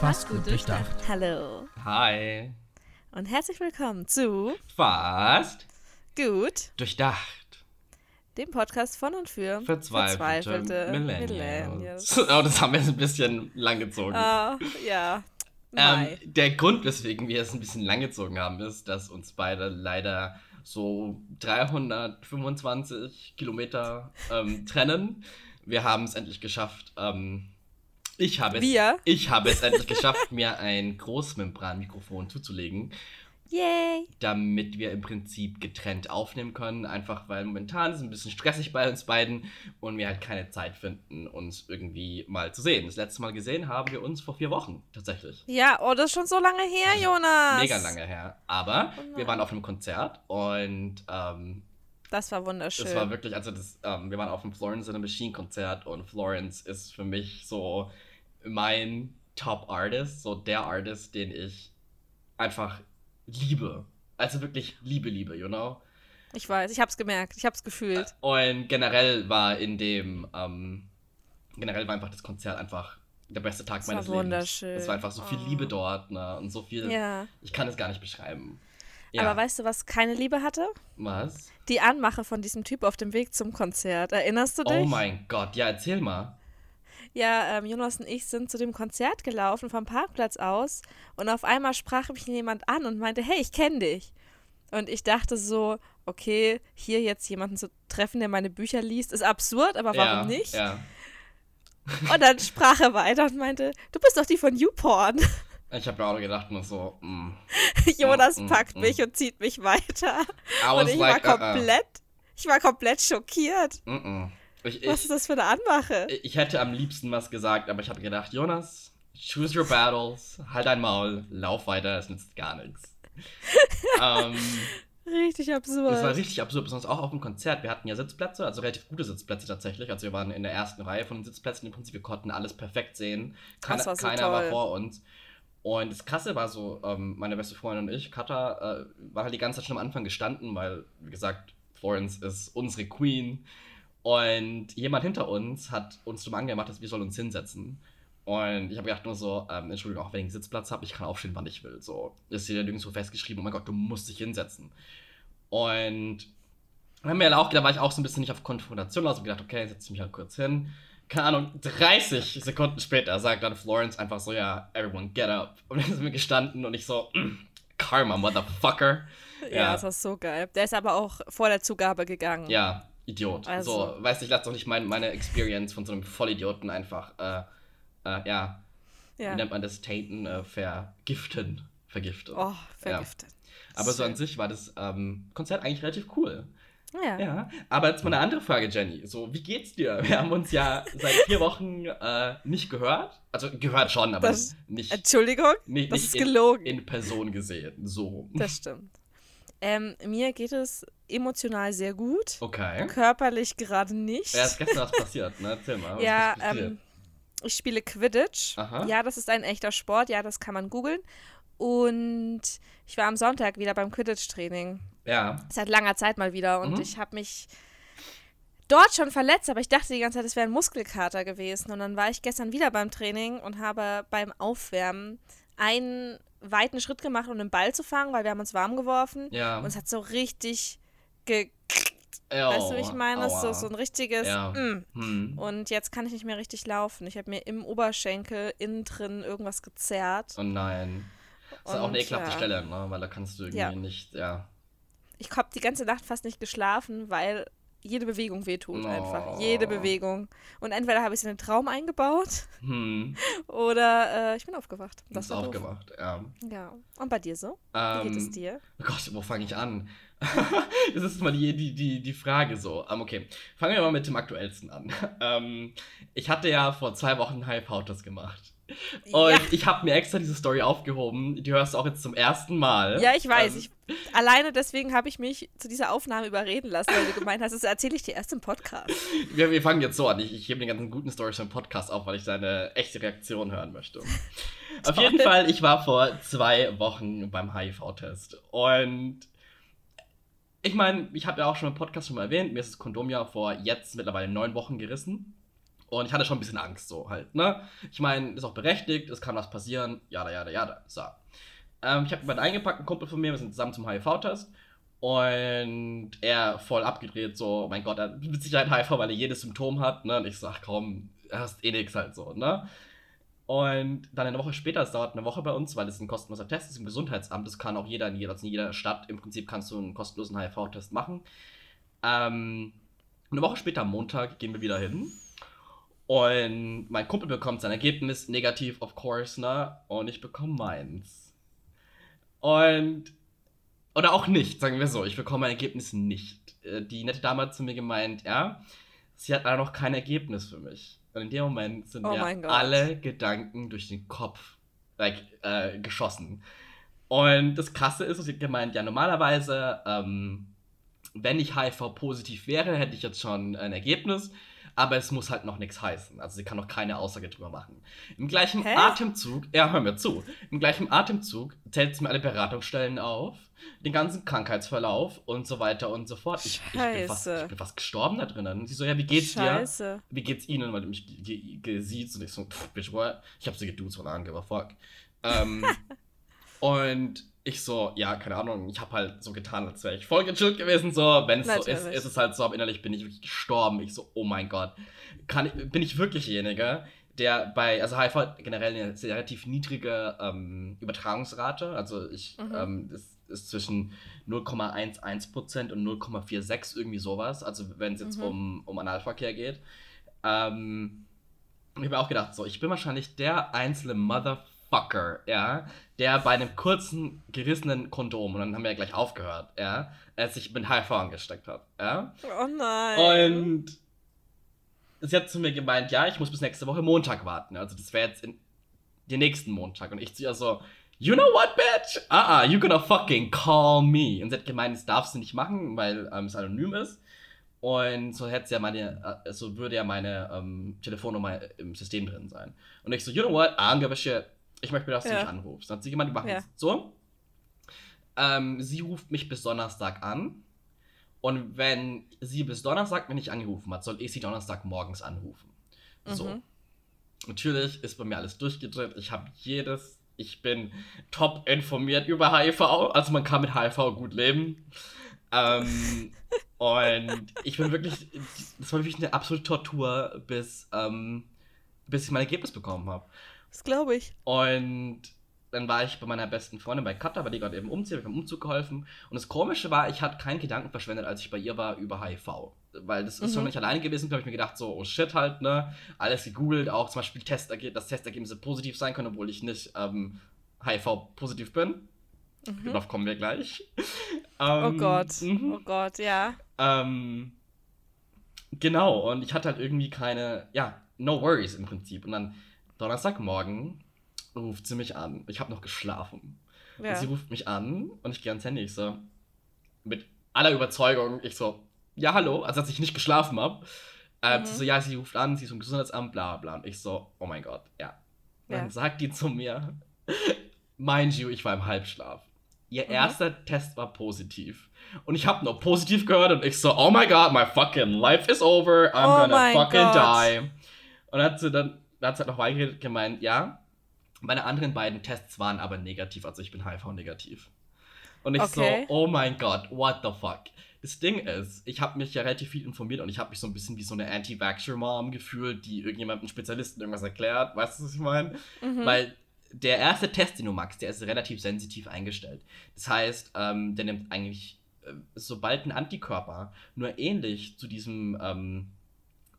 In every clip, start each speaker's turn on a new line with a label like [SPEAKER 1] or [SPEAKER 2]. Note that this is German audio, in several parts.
[SPEAKER 1] Fast gut durchdacht.
[SPEAKER 2] Hallo
[SPEAKER 3] Hi.
[SPEAKER 2] und herzlich willkommen zu
[SPEAKER 3] Fast
[SPEAKER 2] Gut,
[SPEAKER 3] durchdacht.
[SPEAKER 2] dem Podcast von und für
[SPEAKER 3] Verzweifelte,
[SPEAKER 2] Millennials.
[SPEAKER 3] Millennials. Oh, das haben wir jetzt ein bisschen langgezogen.
[SPEAKER 2] Ah, ja.
[SPEAKER 3] ähm, der Grund, weswegen wir es ein bisschen langgezogen haben, ist, dass uns beide leider so 325 Kilometer ähm, trennen. Wir haben es endlich geschafft. Ähm, ich habe es,
[SPEAKER 2] Wir?
[SPEAKER 3] ich habe es endlich geschafft, mir ein Großmembranmikrofon zuzulegen.
[SPEAKER 2] Yay.
[SPEAKER 3] damit wir im Prinzip getrennt aufnehmen können. Einfach weil momentan ist es ein bisschen stressig bei uns beiden und wir halt keine Zeit finden, uns irgendwie mal zu sehen. Das letzte Mal gesehen haben wir uns vor vier Wochen tatsächlich.
[SPEAKER 2] Ja, oh, das ist schon so lange her, Jonas.
[SPEAKER 3] Mega lange her. Aber
[SPEAKER 2] Oh
[SPEAKER 3] wir waren auf einem Konzert und ähm,
[SPEAKER 2] Das war wunderschön.
[SPEAKER 3] das war wirklich, also das, ähm, wir waren auf dem Florence in a Machine Konzert und Florence ist für mich so mein Top Artist, so der Artist, den ich einfach liebe. Also wirklich liebe, liebe, you know?
[SPEAKER 2] ich weiß, ich hab's gemerkt, ich hab's gefühlt.
[SPEAKER 3] Und generell war in dem, ähm, generell war einfach das Konzert einfach der beste Tag
[SPEAKER 2] war
[SPEAKER 3] meines
[SPEAKER 2] wunderschön.
[SPEAKER 3] Lebens. Es war einfach so viel
[SPEAKER 2] Oh.
[SPEAKER 3] Liebe dort, ne? Und so viel.
[SPEAKER 2] Ja.
[SPEAKER 3] Ich kann es gar nicht beschreiben. Ja.
[SPEAKER 2] Aber weißt du, was keine Liebe hatte?
[SPEAKER 3] was?
[SPEAKER 2] Die Anmache von diesem Typ auf dem Weg zum Konzert. Erinnerst du dich?
[SPEAKER 3] Oh mein Gott, ja, erzähl mal.
[SPEAKER 2] Ja, ähm, Jonas und ich sind zu dem Konzert gelaufen vom Parkplatz aus und auf einmal sprach mich jemand an und meinte, hey, ich kenne dich. Und ich dachte so, okay, hier jetzt jemanden zu treffen, der meine Bücher liest, ist absurd, aber warum
[SPEAKER 3] ja,
[SPEAKER 2] nicht?
[SPEAKER 3] Ja.
[SPEAKER 2] Und dann sprach er weiter und meinte, du bist doch die von YouPorn.
[SPEAKER 3] Ich habe mir auch gedacht, nur so, mm.
[SPEAKER 2] Jonas
[SPEAKER 3] Mm,
[SPEAKER 2] packt
[SPEAKER 3] mm.
[SPEAKER 2] mich und zieht mich weiter. Und ich
[SPEAKER 3] like,
[SPEAKER 2] war
[SPEAKER 3] uh, uh.
[SPEAKER 2] komplett, ich war komplett schockiert.
[SPEAKER 3] -mm. Ich,
[SPEAKER 2] Was ist das für eine Anmache?
[SPEAKER 3] ich hätte am liebsten was gesagt, aber ich habe gedacht, Jonas, choose your battles, halt dein Maul, lauf weiter, es nützt gar nichts. ähm,
[SPEAKER 2] Richtig absurd.
[SPEAKER 3] Das war richtig absurd, besonders auch auf dem Konzert. Wir hatten ja Sitzplätze, also relativ gute Sitzplätze tatsächlich. Also wir waren in der ersten Reihe von den Sitzplätzen. Im Prinzip, wir konnten alles perfekt sehen. Keiner,
[SPEAKER 2] Das war so
[SPEAKER 3] keiner war
[SPEAKER 2] toll.
[SPEAKER 3] vor uns. Und das Krasse war so, ähm, meine beste Freundin und ich, Katha, äh, war halt die ganze Zeit schon am Anfang gestanden, weil, wie gesagt, Florence ist unsere Queen. Und jemand hinter uns hat uns zum angemacht, dass wir sollen uns hinsetzen. Und ich habe gedacht nur so, ähm, Entschuldigung, auch wenn ich einen Sitzplatz habe, ich kann aufstehen, wann ich will. So ist hier nirgendwo festgeschrieben, oh mein Gott, du musst dich hinsetzen. Und dann haben wir auch, da war ich auch so ein bisschen nicht auf Konfrontation und gedacht, okay, setze ich mich halt kurz hin. Keine Ahnung, 30 Sekunden später sagt dann Florence einfach so, ja, everyone get up. Und dann sind wir gestanden und ich so, mm, Karma, motherfucker.
[SPEAKER 2] ja,
[SPEAKER 3] ja.
[SPEAKER 2] das war so geil. Der ist aber auch vor der Zugabe gegangen.
[SPEAKER 3] Ja, Idiot.
[SPEAKER 2] Also-
[SPEAKER 3] So, weißt du, ich lasse doch nicht mein, meine Experience von so einem Vollidioten einfach, äh, äh, ja,
[SPEAKER 2] ja.
[SPEAKER 3] wie nennt man das, tainten, äh, vergiften. Vergiften.
[SPEAKER 2] Oh, vergiftet.
[SPEAKER 3] Aber so an sich war das ähm, Konzert eigentlich relativ cool.
[SPEAKER 2] Ja.
[SPEAKER 3] Ja, aber jetzt mal eine andere Frage, Jenny. So, wie geht's dir? Wir haben uns ja seit vier Wochen äh, nicht gehört. Also gehört schon, aber
[SPEAKER 2] Das-
[SPEAKER 3] nicht,
[SPEAKER 2] Entschuldigung,
[SPEAKER 3] nicht,
[SPEAKER 2] das
[SPEAKER 3] nicht
[SPEAKER 2] ist
[SPEAKER 3] in,
[SPEAKER 2] gelogen.
[SPEAKER 3] in Person gesehen. So.
[SPEAKER 2] das stimmt. Ähm, mir geht es emotional sehr gut.
[SPEAKER 3] Okay.
[SPEAKER 2] Körperlich gerade nicht.
[SPEAKER 3] Ja, ist gestern was passiert, ne? Erzähl mal.
[SPEAKER 2] Ja, ähm, ich spiele Quidditch.
[SPEAKER 3] Aha.
[SPEAKER 2] Ja, das ist ein echter Sport. Ja, das kann man googeln. Und ich war am Sonntag wieder beim Quidditch-Training.
[SPEAKER 3] ja.
[SPEAKER 2] Seit langer Zeit mal wieder. Und
[SPEAKER 3] Mhm.
[SPEAKER 2] ich habe mich dort schon verletzt, aber ich dachte die ganze Zeit, es wäre ein Muskelkater gewesen. Und dann war ich gestern wieder beim Training und habe beim Aufwärmen einen weiten Schritt gemacht, um den Ball zu fangen, weil wir haben uns warm geworfen.
[SPEAKER 3] Ja.
[SPEAKER 2] Und es hat so richtig ge
[SPEAKER 3] Oh,
[SPEAKER 2] Weißt du, wie ich meine? Das ist so, so ein richtiges
[SPEAKER 3] Ja.
[SPEAKER 2] mm.
[SPEAKER 3] Hm.
[SPEAKER 2] Und jetzt kann ich nicht mehr richtig laufen. Ich habe mir im Oberschenkel innen drin irgendwas gezerrt.
[SPEAKER 3] Oh nein. Das ist auch eine ekelhafte
[SPEAKER 2] ja.
[SPEAKER 3] Stelle, ne? Weil da kannst du irgendwie
[SPEAKER 2] Ja.
[SPEAKER 3] nicht, ja.
[SPEAKER 2] Ich habe die ganze Nacht fast nicht geschlafen, weil jede Bewegung wehtut
[SPEAKER 3] Oh.
[SPEAKER 2] einfach. Jede Bewegung. Und entweder habe ich es in den Traum eingebaut
[SPEAKER 3] Hm.
[SPEAKER 2] oder äh, ich bin aufgewacht. Das
[SPEAKER 3] ist aufgewacht, ja.
[SPEAKER 2] Ja. Und bei dir so? Wie
[SPEAKER 3] Ähm,
[SPEAKER 2] geht es dir?
[SPEAKER 3] Oh Gott, wo fange ich an? das ist mal die, die, die, die Frage so. Ähm, okay, fangen wir mal mit dem aktuellsten an. Ähm, ich hatte ja vor zwei Wochen Hype-Autos gemacht. Und
[SPEAKER 2] ja.
[SPEAKER 3] ich habe mir extra diese Story aufgehoben. Die hörst du auch jetzt zum ersten Mal.
[SPEAKER 2] ja, ich weiß.
[SPEAKER 3] Ähm,
[SPEAKER 2] Ich, alleine deswegen habe ich mich zu dieser Aufnahme überreden lassen, weil du gemeint hast, das erzähle ich dir erst im Podcast.
[SPEAKER 3] wir, wir fangen jetzt so an. Ich, ich hebe den ganzen guten Stories vom Podcast auf, weil ich seine echte Reaktion hören möchte. Auf jeden Fall, ich war vor zwei Wochen beim HIV-Test. Und ich meine, ich habe ja auch schon im Podcast schon mal erwähnt, mir ist das Kondom ja vor jetzt mittlerweile neun Wochen gerissen. Und ich hatte schon ein bisschen Angst, so halt, ne? Ich meine, ist auch berechtigt, es kann was passieren, jada, jada, jada. So. Ähm, ich habe jemanden eingepackt, einen Kumpel von mir, wir sind zusammen zum HIV-Test. Und er voll abgedreht, so, oh mein Gott, er hat mit Sicherheit HIV, weil er jedes Symptom hat, ne? Und ich sag, komm, er hast eh nix halt so, ne? Und dann eine Woche später, es dauert eine Woche bei uns, weil es ein kostenloser Test ist im Gesundheitsamt. Das kann auch jeder in jeder, in jeder Stadt. Im Prinzip kannst du einen kostenlosen HIV-Test machen. Ähm, eine Woche später, am Montag, gehen wir wieder hin. Und mein Kumpel bekommt sein Ergebnis negativ, of course, ne? Und ich bekomme meins. Und. Oder auch nicht, sagen wir so. Ich bekomme mein Ergebnis nicht. Äh, die nette Dame hat zu mir gemeint, ja, sie hat leider noch kein Ergebnis für mich. Und in dem Moment sind
[SPEAKER 2] Oh
[SPEAKER 3] mir alle Gedanken durch den Kopf like, äh, geschossen. Und das Krasse ist, sie hat gemeint, ja, normalerweise, ähm, wenn ich HIV-positiv wäre, hätte ich jetzt schon ein Ergebnis, aber es muss halt noch nichts heißen. Also sie kann noch keine Aussage drüber machen. Im gleichen
[SPEAKER 2] Hä?
[SPEAKER 3] Atemzug, ja, hör mir zu, im gleichen Atemzug zählt sie mir alle Beratungsstellen auf, den ganzen Krankheitsverlauf und so weiter und so fort. Ich, ich, bin, fast, ich bin fast gestorben da drinnen. Sie so, ja, wie geht's dir?
[SPEAKER 2] Scheiße.
[SPEAKER 3] Wie geht's Ihnen? Weil du mich gesiezt und ich so, pff, bitch, what? Ich hab sie geduzt von an, give a fuck. Ähm, und ich so, ja, keine Ahnung, ich hab halt so getan, als wäre ich voll gechillt gewesen, so. Wenn es so ist, ist es halt so, aber innerlich bin ich wirklich gestorben. Ich so, oh mein Gott. Kann ich, bin ich wirklich derjenige, der bei, also HIV hat generell eine relativ niedrige ähm, Übertragungsrate. Also ich,
[SPEAKER 2] Mhm.
[SPEAKER 3] ähm, das ist zwischen 0,11% und 0,46% irgendwie sowas. Also wenn es jetzt
[SPEAKER 2] Mhm.
[SPEAKER 3] um, um Analverkehr geht. Ähm, ich habe mir auch gedacht, so, ich bin wahrscheinlich der einzelne Motherfucker, ja, der bei einem kurzen, gerissenen Kondom, und dann haben wir ja gleich aufgehört, ja, äh, sich mit HIV angesteckt hat, ja.
[SPEAKER 2] Oh nein.
[SPEAKER 3] Und sie hat zu mir gemeint, ja, ich muss bis nächste Woche Montag warten. Also das wäre jetzt in den nächsten Montag. Und ich zu ihr so, you know what, bitch? Ah, ah, you gonna fucking call me. Und sie hat gemeint, das darfst du nicht machen, weil ähm, es anonym ist. Und so hätte ja meine, äh, so würde ja meine ähm, Telefonnummer im System drin sein. Und ich so, you know what, I don't give a shit. Ich möchte, dass du
[SPEAKER 2] Ja.
[SPEAKER 3] mich anrufst. Dann hat sie gemeint, wir machen
[SPEAKER 2] Ja.
[SPEAKER 3] so. Ähm, sie ruft mich bis Donnerstag an. Und wenn sie bis Donnerstag mich nicht angerufen hat, soll ich sie Donnerstag morgens anrufen. So.
[SPEAKER 2] Mhm.
[SPEAKER 3] Natürlich ist bei mir alles durchgedreht. Ich habe jedes, ich bin top informiert über HIV. Also man kann mit HIV gut leben. Ähm, und ich bin wirklich, das war wirklich eine absolute Tortur, bis, ähm, bis ich mein Ergebnis bekommen habe.
[SPEAKER 2] Das glaube ich.
[SPEAKER 3] Und dann war ich bei meiner besten Freundin bei Katha, weil die gerade eben umzieht, ich habe beim Umzug geholfen. Und das Komische war, ich hatte keinen Gedanken verschwendet, als ich bei ihr war über HIV. Weil das ist
[SPEAKER 2] Mhm.
[SPEAKER 3] schon nicht alleine gewesen, da habe ich mir gedacht, so, oh shit halt, ne? Alles gegoogelt, auch zum Beispiel Testerge dass Testergebnisse positiv sein können, obwohl ich nicht ähm, HIV-positiv bin.
[SPEAKER 2] Mhm.
[SPEAKER 3] Darauf kommen wir gleich.
[SPEAKER 2] Oh
[SPEAKER 3] Ähm,
[SPEAKER 2] Gott.
[SPEAKER 3] mhm.
[SPEAKER 2] Oh Gott, ja.
[SPEAKER 3] Ähm, genau, und ich hatte halt irgendwie keine, ja, no worries im Prinzip. Und dann Donnerstagmorgen ruft sie mich an. Ich habe noch geschlafen. Und
[SPEAKER 2] ja.
[SPEAKER 3] sie ruft mich an und ich gehe ans Handy. Ich so, mit aller Überzeugung, ich so, ja, hallo, also als ich nicht geschlafen habe. Äh,
[SPEAKER 2] Mhm.
[SPEAKER 3] sie so, ja, sie ruft an, sie ist vom Gesundheitsamt, bla bla. Und ich so, oh mein Gott, ja. Dann
[SPEAKER 2] Ja.
[SPEAKER 3] sagt die zu mir, mind you, ich war im Halbschlaf. Ihr
[SPEAKER 2] Mhm.
[SPEAKER 3] erster Test war positiv. Und ich habe nur positiv gehört und ich so, oh my god, my fucking life is over, I'm
[SPEAKER 2] Oh
[SPEAKER 3] gonna fucking
[SPEAKER 2] Gott.
[SPEAKER 3] die. Und dann hat sie dann, dann hat sie halt noch weitergeredet gemeint, ja, meine anderen beiden Tests waren aber negativ, also ich bin HIV-negativ. Und ich
[SPEAKER 2] Okay.
[SPEAKER 3] so, oh mein Gott, what the fuck. Das Ding ist, ich habe mich ja relativ viel informiert und ich habe mich so ein bisschen wie so eine Anti-Vaxxer-Mom gefühlt, die irgendjemandem Spezialisten irgendwas erklärt. Weißt du, was ich meine?
[SPEAKER 2] Mhm.
[SPEAKER 3] Weil der erste Test, den du magst, der ist relativ sensitiv eingestellt. Das heißt, ähm, der nimmt eigentlich, äh, sobald ein Antikörper nur ähnlich zu diesem ähm,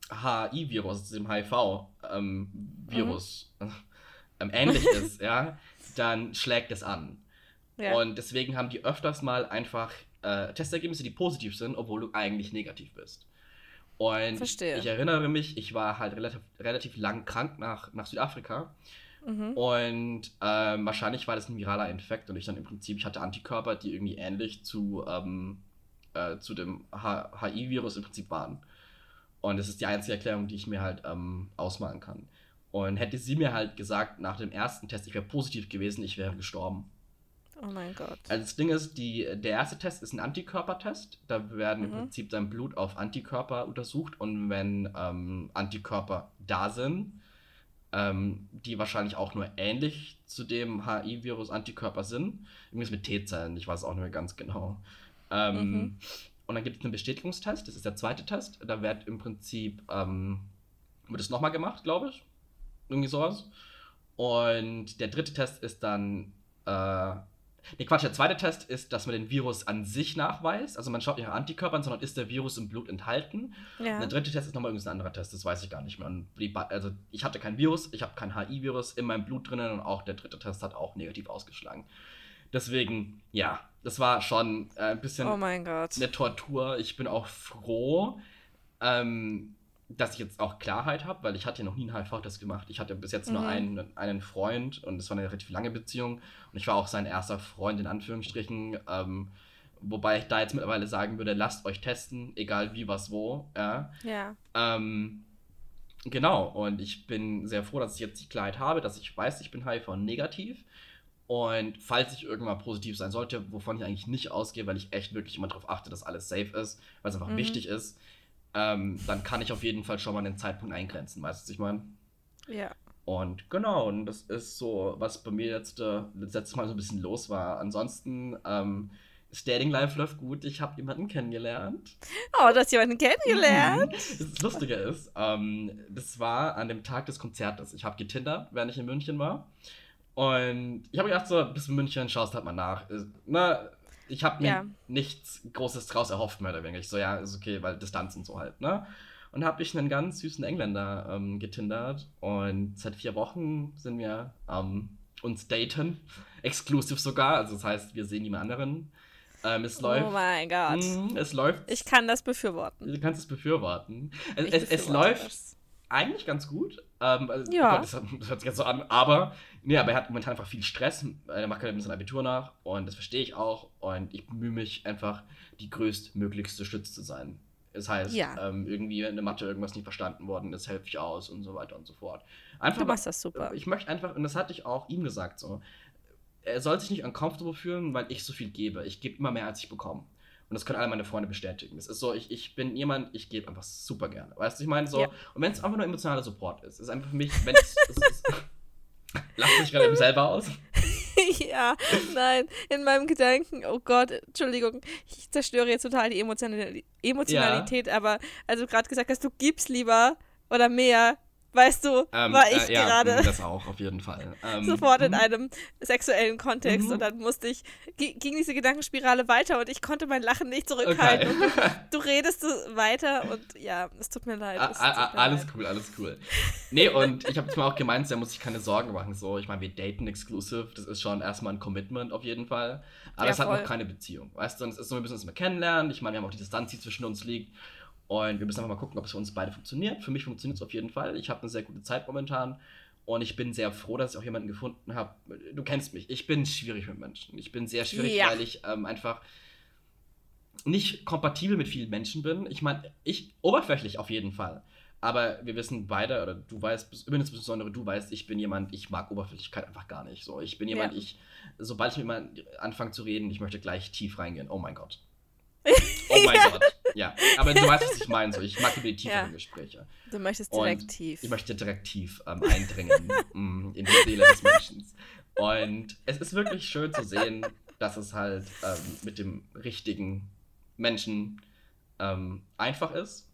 [SPEAKER 3] HI-Virus, dem HIV-Virus ähm, ähnlich ist, ja, dann schlägt es an.
[SPEAKER 2] ja.
[SPEAKER 3] Und deswegen haben die öfters mal einfach äh, Testergebnisse, die positiv sind, obwohl du eigentlich negativ bist. Und
[SPEAKER 2] Verstehe.
[SPEAKER 3] ich erinnere mich, ich war halt relativ, relativ lang krank nach, nach Südafrika.
[SPEAKER 2] mhm.
[SPEAKER 3] Und ähm, wahrscheinlich war das ein viraler Infekt und ich dann im Prinzip, ich hatte Antikörper, die irgendwie ähnlich zu, ähm, äh, zu dem HI-Virus im Prinzip waren. Und das ist die einzige Erklärung, die ich mir halt ähm, ausmalen kann. Und hätte sie mir halt gesagt, nach dem ersten Test, ich wäre positiv gewesen, ich wäre gestorben.
[SPEAKER 2] Oh mein Gott.
[SPEAKER 3] Also das Ding ist, die, der erste Test ist ein Antikörpertest. Da werden im
[SPEAKER 2] Mhm.
[SPEAKER 3] Prinzip dein Blut auf Antikörper untersucht und wenn ähm, Antikörper da sind, ähm, die wahrscheinlich auch nur ähnlich zu dem HIV-Virus Antikörper sind. Irgendwas mit T-Zellen, ich weiß auch nicht mehr ganz genau. Ähm, mhm. Und dann gibt es einen Bestätigungstest, das ist der zweite Test. Da wird im Prinzip, ähm, wird es nochmal gemacht, glaube ich. Irgendwie sowas. Und der dritte Test ist dann äh, Nee, Quatsch, der zweite Test ist, dass man den Virus an sich nachweist. Also man schaut nicht nach Antikörpern, sondern ist der Virus im Blut enthalten. Ja. Und der dritte Test ist nochmal irgendein anderer Test, das weiß ich gar nicht mehr. also ich hatte kein Virus, ich habe kein HI-Virus in meinem Blut drinnen und auch der dritte Test hat auch negativ ausgeschlagen. Deswegen, ja, das war schon äh, ein bisschen
[SPEAKER 2] oh eine
[SPEAKER 3] Tortur. Ich bin auch froh, ähm, dass ich jetzt auch Klarheit habe, weil ich hatte ja noch nie einen HIV-Test gemacht. Ich hatte bis jetzt mhm. nur einen, einen Freund und es war eine relativ lange Beziehung und ich war auch sein erster Freund in Anführungsstrichen. Ähm, wobei ich da jetzt mittlerweile sagen würde, lasst euch testen, egal wie, was, wo. Ja.
[SPEAKER 2] ja.
[SPEAKER 3] Ähm, genau, und ich bin sehr froh, dass ich jetzt die Klarheit habe, dass ich weiß, ich bin HIV-negativ. Und falls ich irgendwann positiv sein sollte, wovon ich eigentlich nicht ausgehe, weil ich echt wirklich immer darauf achte, dass alles safe ist, weil es einfach mhm. wichtig ist, ähm, dann kann ich auf jeden Fall schon mal den Zeitpunkt eingrenzen, weißt du, was ich meine?
[SPEAKER 2] Ja.
[SPEAKER 3] Und genau, und das ist so, was bei mir jetzt äh, letztes Mal so ein bisschen los war. Ansonsten, ähm, das Dating Life läuft gut. Ich habe jemanden kennengelernt.
[SPEAKER 2] Oh, du hast jemanden kennengelernt.
[SPEAKER 3] das Lustige ist, ähm, das war an dem Tag des Konzertes. Ich habe getindert, während ich in München war. Und ich habe gedacht, so, bis in München schaust halt mal nach. Na, ich habe mir ja. nichts Großes draus erhofft, mehr oder weniger. Ich so, ja, ist okay, weil Distanz und so halt, ne? Und habe ich einen ganz süßen Engländer ähm, getindert und seit vier Wochen sind wir ähm, uns daten, exklusiv sogar, also das heißt, wir sehen niemand anderen. Ähm, es oh läuft.
[SPEAKER 2] Oh mein Gott.
[SPEAKER 3] Mh, es läuft.
[SPEAKER 2] Ich kann das befürworten.
[SPEAKER 3] Du kannst es befürworten. Es, es, es läuft das. Eigentlich ganz gut. Ähm, also,
[SPEAKER 2] ja.
[SPEAKER 3] Gott, das, das, hört sich jetzt so an, aber Nee, aber er hat momentan einfach viel Stress. Er macht gerade ein bisschen Abitur nach und das verstehe ich auch. Und ich bemühe mich einfach, die größtmöglichste Stütze zu sein. Das heißt, ja. ähm, irgendwie in der Mathe irgendwas nicht verstanden worden ist, helfe ich aus und so weiter und so fort.
[SPEAKER 2] Einfach, du machst das super.
[SPEAKER 3] Ich möchte einfach, und das hatte ich auch ihm gesagt so, er soll sich nicht uncomfortable fühlen, weil ich so viel gebe. Ich gebe immer mehr, als ich bekomme. Und das können alle meine Freunde bestätigen. Es ist so, ich, ich bin jemand, ich gebe einfach super gerne. Weißt du, ich meine so, ja. und wenn es einfach nur emotionaler Support ist, ist einfach für mich, wenn es, Lacht sich gerade eben selber aus?
[SPEAKER 2] ja, nein, in meinem Gedanken, oh Gott, Entschuldigung, ich zerstöre jetzt total die Emotionalität, ja. aber als du gerade gesagt hast, du gibst lieber oder mehr, Weißt du, ähm, war ich äh, ja, gerade.
[SPEAKER 3] Das auch, auf jeden Fall.
[SPEAKER 2] Ähm, sofort in mhm. einem sexuellen Kontext mhm. und dann musste ich, ging diese Gedankenspirale weiter und ich konnte mein Lachen nicht zurückhalten. Okay. Du, du, redest weiter und ja, es tut mir leid.
[SPEAKER 3] Tut mir alles leid. cool, alles cool. Nee, und ich habe jetzt mal auch gemeint, da muss ich keine Sorgen machen. So, ich meine, wir daten exclusive, das ist schon erstmal ein Commitment auf jeden Fall. Aber ja, es hat noch keine Beziehung. Weißt du, und es ist so, wir müssen uns mal kennenlernen. Ich meine, wir haben auch die Distanz, die zwischen uns liegt. Und wir müssen einfach mal gucken, ob es für uns beide funktioniert. Für mich funktioniert es auf jeden Fall. Ich habe eine sehr gute Zeit momentan. Und ich bin sehr froh, dass ich auch jemanden gefunden habe. Du kennst mich. Ich bin schwierig mit Menschen. Ich bin sehr schwierig, ja. weil ich ähm, einfach nicht kompatibel mit vielen Menschen bin. Ich meine, ich oberflächlich auf jeden Fall. Aber wir wissen beide, oder du weißt, insbesondere du weißt, ich bin jemand, ich mag Oberflächlichkeit einfach gar nicht. So, ich bin jemand, ja. ich, sobald ich mit jemandem anfange zu reden, ich möchte gleich tief reingehen. Oh mein Gott. Oh mein Gott. Ja, aber du weißt, was ich meine. So. Ich mag die tieferen ja. Gespräche.
[SPEAKER 2] Du möchtest direkt tief.
[SPEAKER 3] Ich möchte direkt tief ähm, eindringen mm, in die Seele des Menschen. Und es ist wirklich schön zu sehen, dass es halt ähm, mit dem richtigen Menschen ähm, einfach ist.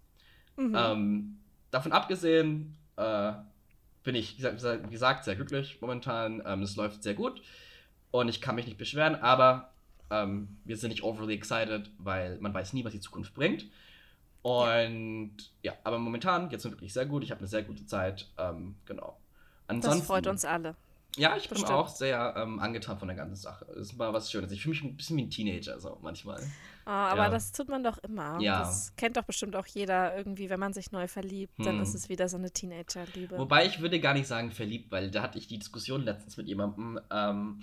[SPEAKER 3] Mhm. Ähm, davon abgesehen äh, bin ich, wie gesagt, sehr glücklich momentan. Ähm, es läuft sehr gut und ich kann mich nicht beschweren, aber ähm, wir sind nicht overly excited, weil man weiß nie, was die Zukunft bringt. Und ja, ja aber momentan geht es mir wirklich sehr gut. Ich habe eine sehr gute Zeit. Ähm, genau.
[SPEAKER 2] Ansonsten, das freut uns alle.
[SPEAKER 3] Ja, ich Bestimmt. bin auch sehr ähm, angetan von der ganzen Sache. Es war was Schönes. Ich fühle mich ein bisschen wie ein Teenager, so manchmal.
[SPEAKER 2] Oh, aber ja. das tut man doch immer. Ja. Das kennt doch bestimmt auch jeder irgendwie, wenn man sich neu verliebt, hm. dann ist es wieder so eine Teenager-Liebe.
[SPEAKER 3] Wobei ich würde gar nicht sagen verliebt, weil da hatte ich die Diskussion letztens mit jemandem. Ähm,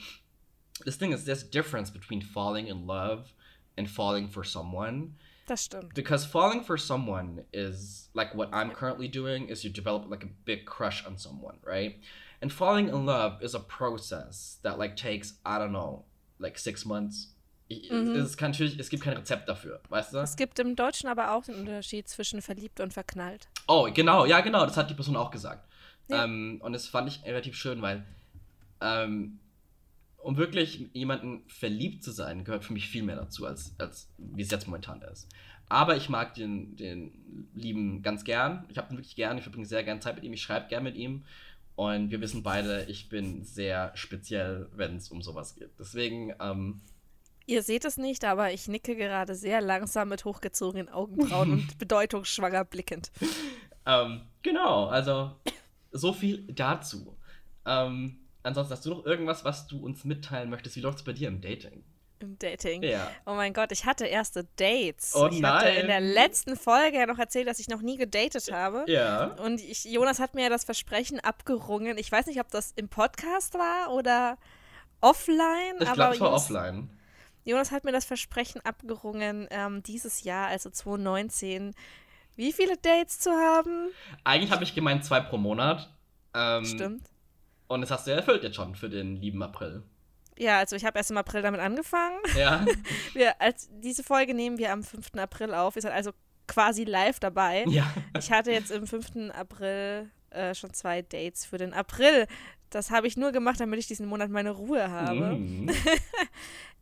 [SPEAKER 3] this thing is there's a difference between falling in love and falling for someone.
[SPEAKER 2] Das stimmt.
[SPEAKER 3] Because falling for someone is like what I'm currently doing is you develop like a big crush on someone, right? And falling in love is a process that like takes I don't know like six months. Mhm. Es, kann es gibt kein Rezept dafür, weißt du?
[SPEAKER 2] Es gibt im Deutschen aber auch den Unterschied zwischen verliebt und verknallt.
[SPEAKER 3] Oh, genau, ja, genau, das hat die Person auch gesagt.
[SPEAKER 2] Ja.
[SPEAKER 3] Ähm, und das fand ich relativ schön, weil ähm, um wirklich jemanden verliebt zu sein, gehört für mich viel mehr dazu, als, als wie es jetzt momentan ist. Aber ich mag den, den Lieben ganz gern. Ich habe ihn wirklich gern. Ich verbringe sehr gern Zeit mit ihm. Ich schreibe gern mit ihm. Und wir wissen beide, ich bin sehr speziell, wenn es um sowas geht. Deswegen, ähm,
[SPEAKER 2] Ihr seht es nicht, aber ich nicke gerade sehr langsam mit hochgezogenen Augenbrauen und bedeutungsschwanger blickend.
[SPEAKER 3] ähm, genau, also so viel dazu. Ähm, ansonsten hast du noch irgendwas, was du uns mitteilen möchtest? Wie läuft es bei dir im Dating?
[SPEAKER 2] Im Dating.
[SPEAKER 3] Ja.
[SPEAKER 2] Oh mein Gott, ich hatte erste Dates.
[SPEAKER 3] Oh
[SPEAKER 2] ich hatte in der
[SPEAKER 3] nein.
[SPEAKER 2] letzten Folge ja noch erzählt, dass ich noch nie gedatet habe.
[SPEAKER 3] Ja.
[SPEAKER 2] Und ich, Jonas hat mir ja das Versprechen abgerungen. Ich weiß nicht, ob das im Podcast war oder offline.
[SPEAKER 3] Ich glaube, es war
[SPEAKER 2] Jonas,
[SPEAKER 3] offline.
[SPEAKER 2] Jonas hat mir das Versprechen abgerungen, ähm, dieses Jahr, also 2019, wie viele Dates zu haben.
[SPEAKER 3] Eigentlich habe ich gemeint zwei pro Monat. Ähm,
[SPEAKER 2] Stimmt.
[SPEAKER 3] Und das hast du ja erfüllt jetzt schon für den lieben April.
[SPEAKER 2] Ja, also ich habe erst im April damit angefangen.
[SPEAKER 3] Ja.
[SPEAKER 2] Wir, als, diese Folge nehmen wir am 5. April auf. Ihr seid also quasi live dabei.
[SPEAKER 3] ja.
[SPEAKER 2] Ich hatte jetzt im 5. April äh, schon zwei Dates für den April. Das habe ich nur gemacht, damit ich diesen Monat meine Ruhe habe.
[SPEAKER 3] Mm.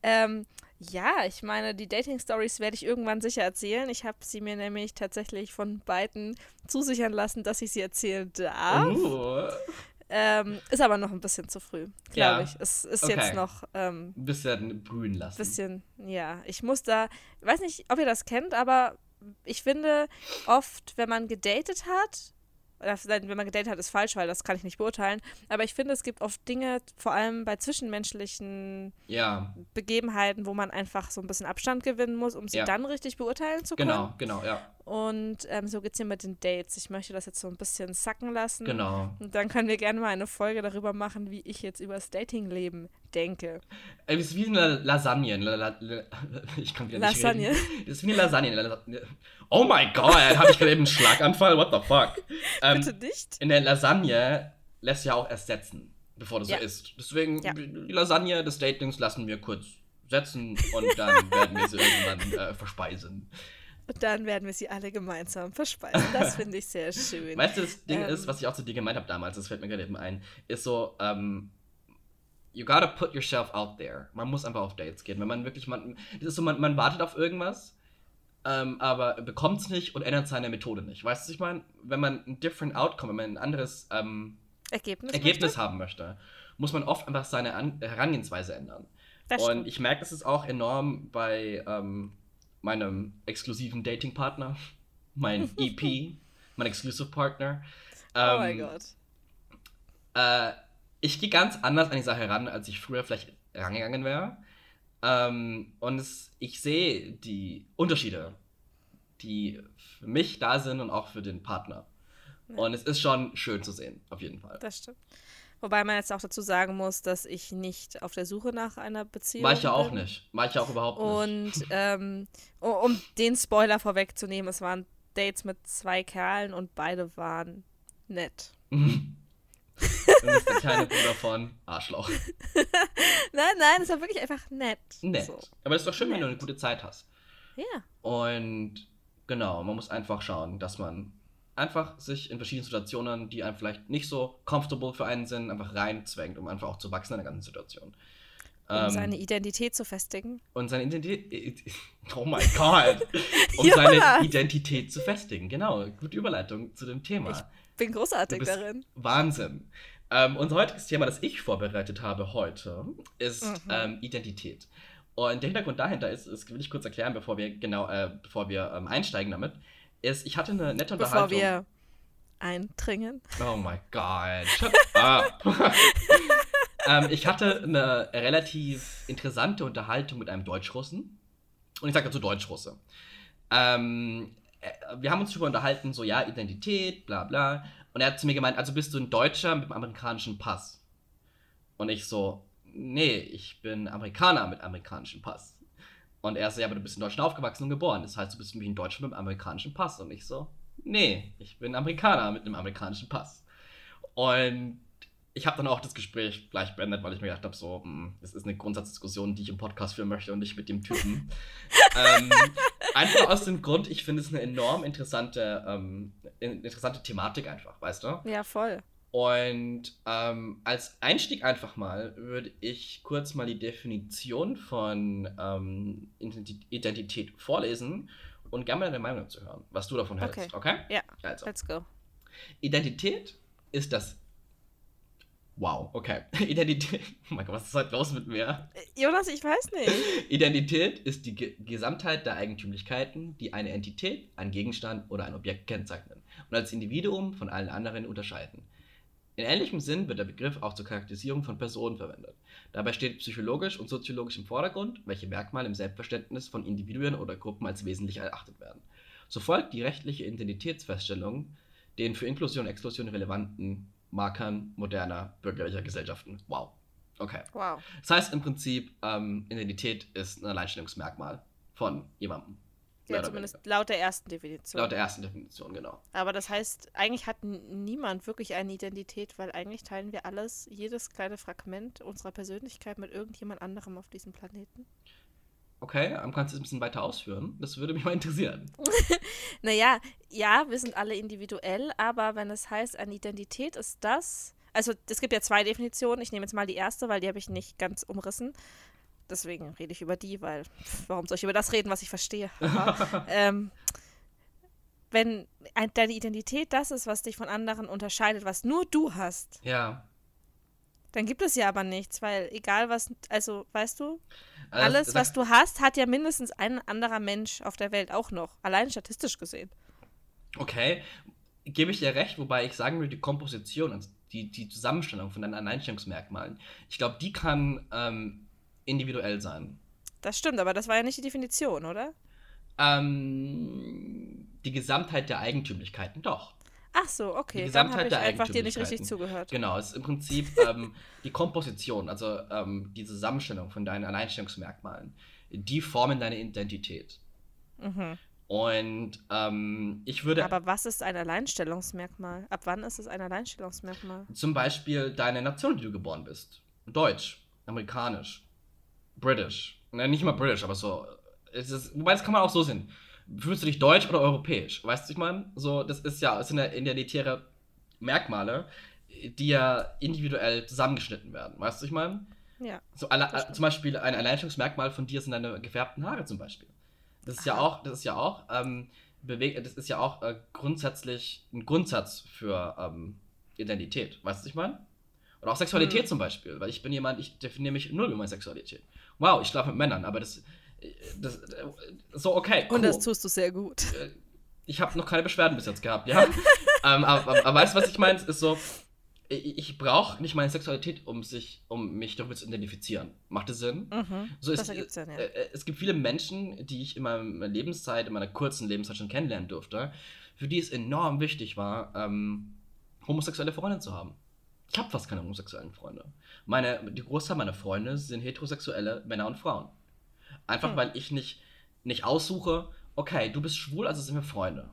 [SPEAKER 2] Ähm, ja, ich meine, die Dating-Stories werde ich irgendwann sicher erzählen. Ich habe sie mir nämlich tatsächlich von beiden zusichern lassen, dass ich sie erzählen darf.
[SPEAKER 3] Uh.
[SPEAKER 2] Ähm, ist aber noch ein bisschen zu früh, glaube
[SPEAKER 3] Ja.
[SPEAKER 2] ich. Es ist
[SPEAKER 3] Okay.
[SPEAKER 2] jetzt noch ähm,
[SPEAKER 3] Ein bisschen brühen lassen.
[SPEAKER 2] bisschen, ja, ich muss da, ich weiß nicht, ob ihr das kennt, aber ich finde oft, wenn man gedatet hat, oder wenn man gedatet hat, ist falsch, weil das kann ich nicht beurteilen, aber ich finde, es gibt oft Dinge, vor allem bei zwischenmenschlichen
[SPEAKER 3] Ja,
[SPEAKER 2] Begebenheiten, wo man einfach so ein bisschen Abstand gewinnen muss, um sie
[SPEAKER 3] Ja.
[SPEAKER 2] dann richtig beurteilen zu können.
[SPEAKER 3] genau, genau, ja.
[SPEAKER 2] Und ähm, so geht es hier mit den Dates. Ich möchte das jetzt so ein bisschen sacken lassen.
[SPEAKER 3] Genau.
[SPEAKER 2] Und dann können wir gerne mal eine Folge darüber machen, wie ich jetzt über das Datingleben denke.
[SPEAKER 3] Ey, Das ist wie eine Lasagne. La, la, la, ich kann wieder nicht
[SPEAKER 2] Lasagne?
[SPEAKER 3] reden. Das ist wie eine Lasagne. La- la- Oh mein Gott, habe ich gerade eben einen Schlaganfall? What the fuck? Ähm,
[SPEAKER 2] Bitte nicht?
[SPEAKER 3] in der Lasagne lässt ja auch erst setzen, bevor du
[SPEAKER 2] Ja.
[SPEAKER 3] so isst. Deswegen,
[SPEAKER 2] Ja.
[SPEAKER 3] die Lasagne des Datings lassen wir kurz setzen und dann werden wir sie irgendwann äh, verspeisen.
[SPEAKER 2] Und dann werden wir sie alle gemeinsam verspeisen. Das finde ich sehr schön.
[SPEAKER 3] Weißt du, das Ding
[SPEAKER 2] Ähm.
[SPEAKER 3] ist, was ich auch zu dir gemeint habe damals, das fällt mir gerade eben ein, ist so, ähm, you gotta put yourself out there. Man muss einfach auf Dates gehen. Wenn man wirklich, man, das ist so, man, man wartet auf irgendwas, ähm, aber bekommt es nicht und ändert seine Methode nicht. Weißt du, was ich meine? Wenn man ein different outcome, wenn man ein anderes ähm,
[SPEAKER 2] Ergebnis?
[SPEAKER 3] Ergebnis
[SPEAKER 2] möchte?
[SPEAKER 3] haben möchte, muss man oft einfach seine An Herangehensweise ändern.
[SPEAKER 2] Das
[SPEAKER 3] Und
[SPEAKER 2] stimmt.
[SPEAKER 3] ich merke, das ist auch enorm bei ähm, meinem exklusiven Dating-Partner, mein EP, mein Exclusive Partner.
[SPEAKER 2] oh mein
[SPEAKER 3] Ähm,
[SPEAKER 2] Gott.
[SPEAKER 3] Äh, ich gehe ganz anders an die Sache ran, als ich früher vielleicht rangegangen wäre. Ähm, und es, ich sehe die Unterschiede, die für mich da sind und auch für den Partner.
[SPEAKER 2] Ja.
[SPEAKER 3] Und es ist schon schön zu sehen, auf jeden Fall.
[SPEAKER 2] Das stimmt. Wobei man jetzt auch dazu sagen muss, dass ich nicht auf der Suche nach einer Beziehung
[SPEAKER 3] War ich ja auch
[SPEAKER 2] bin.
[SPEAKER 3] nicht. War ich ja auch überhaupt nicht.
[SPEAKER 2] Und ähm, um den Spoiler vorwegzunehmen, es waren Dates mit zwei Kerlen und beide waren nett.
[SPEAKER 3] Du bist der kleine Bruder von Arschloch.
[SPEAKER 2] Nein, nein, es war wirklich einfach nett.
[SPEAKER 3] Nett.
[SPEAKER 2] So.
[SPEAKER 3] Aber es ist doch schön, wenn du
[SPEAKER 2] Nett.
[SPEAKER 3] eine gute Zeit hast.
[SPEAKER 2] Ja,
[SPEAKER 3] Und genau, man muss einfach schauen, dass man einfach sich in verschiedenen Situationen, die einem vielleicht nicht so comfortable für einen sind, einfach reinzwängt, um einfach auch zu wachsen in der ganzen Situation.
[SPEAKER 2] um
[SPEAKER 3] Ähm,
[SPEAKER 2] seine Identität zu festigen.
[SPEAKER 3] und seine Identität. Oh mein Gott! Um
[SPEAKER 2] Jonas!
[SPEAKER 3] seine Identität zu festigen. Genau, gute Überleitung zu dem Thema.
[SPEAKER 2] Bin großartig darin.
[SPEAKER 3] Wahnsinn. Ähm, unser heutiges Thema, das ich vorbereitet habe heute, ist
[SPEAKER 2] Mhm.
[SPEAKER 3] ähm, Identität. Und der Hintergrund dahinter ist, das will ich kurz erklären, bevor wir genau, äh, bevor wir ähm, einsteigen damit, ist, ich hatte eine nette
[SPEAKER 2] Bevor
[SPEAKER 3] Unterhaltung.
[SPEAKER 2] wir eindringen.
[SPEAKER 3] Oh my God, shut up. ähm, ich hatte eine relativ interessante Unterhaltung mit einem Deutschrussen. Und ich sage dazu Deutschrusse. Ähm, äh, wir haben uns darüber unterhalten, so ja, Identität, bla bla. Und er hat zu mir gemeint, also bist du ein Deutscher mit einem amerikanischen Pass? Und ich so, nee, ich bin Amerikaner mit amerikanischem Pass. Und er so, ja, aber du bist in Deutschland aufgewachsen und geboren. Das heißt, du bist für mich ein Deutscher mit einem amerikanischen Pass. Und ich so, nee, ich bin Amerikaner mit einem amerikanischen Pass. Und ich habe dann auch das Gespräch gleich beendet, weil ich mir gedacht habe, so, hm, das ist eine Grundsatzdiskussion, die ich im Podcast führen möchte und nicht mit dem Typen. ähm, Einfach aus dem Grund, ich finde es eine enorm interessante, ähm, interessante Thematik einfach, weißt du?
[SPEAKER 2] Ja, voll.
[SPEAKER 3] Und ähm, als Einstieg einfach mal würde ich kurz mal die Definition von ähm, Identität vorlesen und gerne mal deine Meinung dazu hören, was du davon hältst. Okay? okay?
[SPEAKER 2] Ja. Also. Let's go.
[SPEAKER 3] Identität ist das. Wow, okay. Identität. Oh mein Gott, was ist heute los mit mir?
[SPEAKER 2] Jonas, ich weiß nicht.
[SPEAKER 3] Identität ist die Ge Gesamtheit der Eigentümlichkeiten, die eine Entität, ein Gegenstand oder ein Objekt kennzeichnen und als Individuum von allen anderen unterscheiden. In ähnlichem Sinn wird der Begriff auch zur Charakterisierung von Personen verwendet. Dabei steht psychologisch und soziologisch im Vordergrund, welche Merkmale im Selbstverständnis von Individuen oder Gruppen als wesentlich erachtet werden. So folgt die rechtliche Identitätsfeststellung den für Inklusion und Exklusion relevanten Markern moderner bürgerlicher Gesellschaften. Wow. Okay.
[SPEAKER 2] Wow.
[SPEAKER 3] Das heißt im Prinzip, ähm, Identität ist ein Alleinstellungsmerkmal von jemandem.
[SPEAKER 2] Ja, zumindest laut der ersten Definition.
[SPEAKER 3] Laut der ersten Definition, genau.
[SPEAKER 2] Aber das heißt, eigentlich hat niemand wirklich eine Identität, weil eigentlich teilen wir alles, jedes kleine Fragment unserer Persönlichkeit mit irgendjemand anderem auf diesem Planeten.
[SPEAKER 3] Okay, ähm, kannst du es ein bisschen weiter ausführen? Das würde mich mal interessieren.
[SPEAKER 2] naja, ja, wir sind alle individuell, aber wenn es heißt, eine Identität ist das. Also, es gibt ja zwei Definitionen. Ich nehme jetzt mal die erste, weil die habe ich nicht ganz umrissen. Deswegen rede ich über die, weil warum soll ich über das reden, was ich verstehe? ähm, wenn deine Identität das ist, was dich von anderen unterscheidet, was nur du hast,
[SPEAKER 3] ja.
[SPEAKER 2] dann gibt es ja aber nichts, weil egal was, also weißt du, also alles, was du hast, hat ja mindestens ein anderer Mensch auf der Welt auch noch, allein statistisch gesehen.
[SPEAKER 3] Okay, gebe ich dir recht, wobei ich sagen würde, die Komposition, also die, die Zusammenstellung von deinen Alleinstellungsmerkmalen, ich glaube, die kann ähm, individuell sein.
[SPEAKER 2] Das stimmt, aber das war ja nicht die Definition, oder?
[SPEAKER 3] Ähm, die Gesamtheit der Eigentümlichkeiten, doch.
[SPEAKER 2] Ach so, okay.
[SPEAKER 3] Die Gesamtheit
[SPEAKER 2] Dann habe ich einfach dir nicht richtig zugehört.
[SPEAKER 3] Genau, es ist im Prinzip ähm, die Komposition, also ähm, die Zusammenstellung von deinen Alleinstellungsmerkmalen. Die formen deine Identität. Mhm. Und ähm, ich würde.
[SPEAKER 2] Aber was ist ein Alleinstellungsmerkmal? Ab wann ist es ein Alleinstellungsmerkmal?
[SPEAKER 3] Zum Beispiel deine Nation, die du geboren bist. Deutsch, amerikanisch, British. Nein, nicht mal British, aber so. Es ist, wobei, das kann man auch so sehen. Fühlst du dich deutsch oder europäisch? Weißt du, ich meine? So, das ist ja, es sind ja identitäre Merkmale, die ja individuell zusammengeschnitten werden. Weißt du, ich meine?
[SPEAKER 2] Ja.
[SPEAKER 3] So, alle, zum Beispiel ein Alleinstellungsmerkmal von dir sind deine gefärbten Haare zum Beispiel. Das ist Aha. ja auch, das ist ja auch, ähm, bewegt, das ist ja auch äh, grundsätzlich ein Grundsatz für ähm, Identität. Weißt du, ich meine? Oder auch Sexualität mhm. zum Beispiel, weil ich bin jemand, ich definiere mich null über meine Sexualität. Wow, ich schlafe mit Männern, aber das, das so okay.
[SPEAKER 2] Cool. Und das tust du sehr gut. Äh,
[SPEAKER 3] ich habe noch keine Beschwerden bis jetzt gehabt, ja. ähm, aber, aber, aber, weißt du, was ich meine? Es ist so, ich, brauche nicht meine Sexualität, um sich, um mich darüber zu identifizieren. Macht das Sinn?
[SPEAKER 2] Mhm,
[SPEAKER 3] so es, Sinn, ja. Äh, äh, es gibt viele Menschen, die ich in meiner Lebenszeit, in meiner kurzen Lebenszeit schon kennenlernen durfte, für die es enorm wichtig war, ähm, homosexuelle Freunde zu haben. Ich habe fast keine homosexuellen Freunde. Meine, die Großteil meiner Freunde sind heterosexuelle Männer und Frauen. Einfach hm. weil ich nicht, nicht aussuche, okay, du bist schwul, also sind wir Freunde.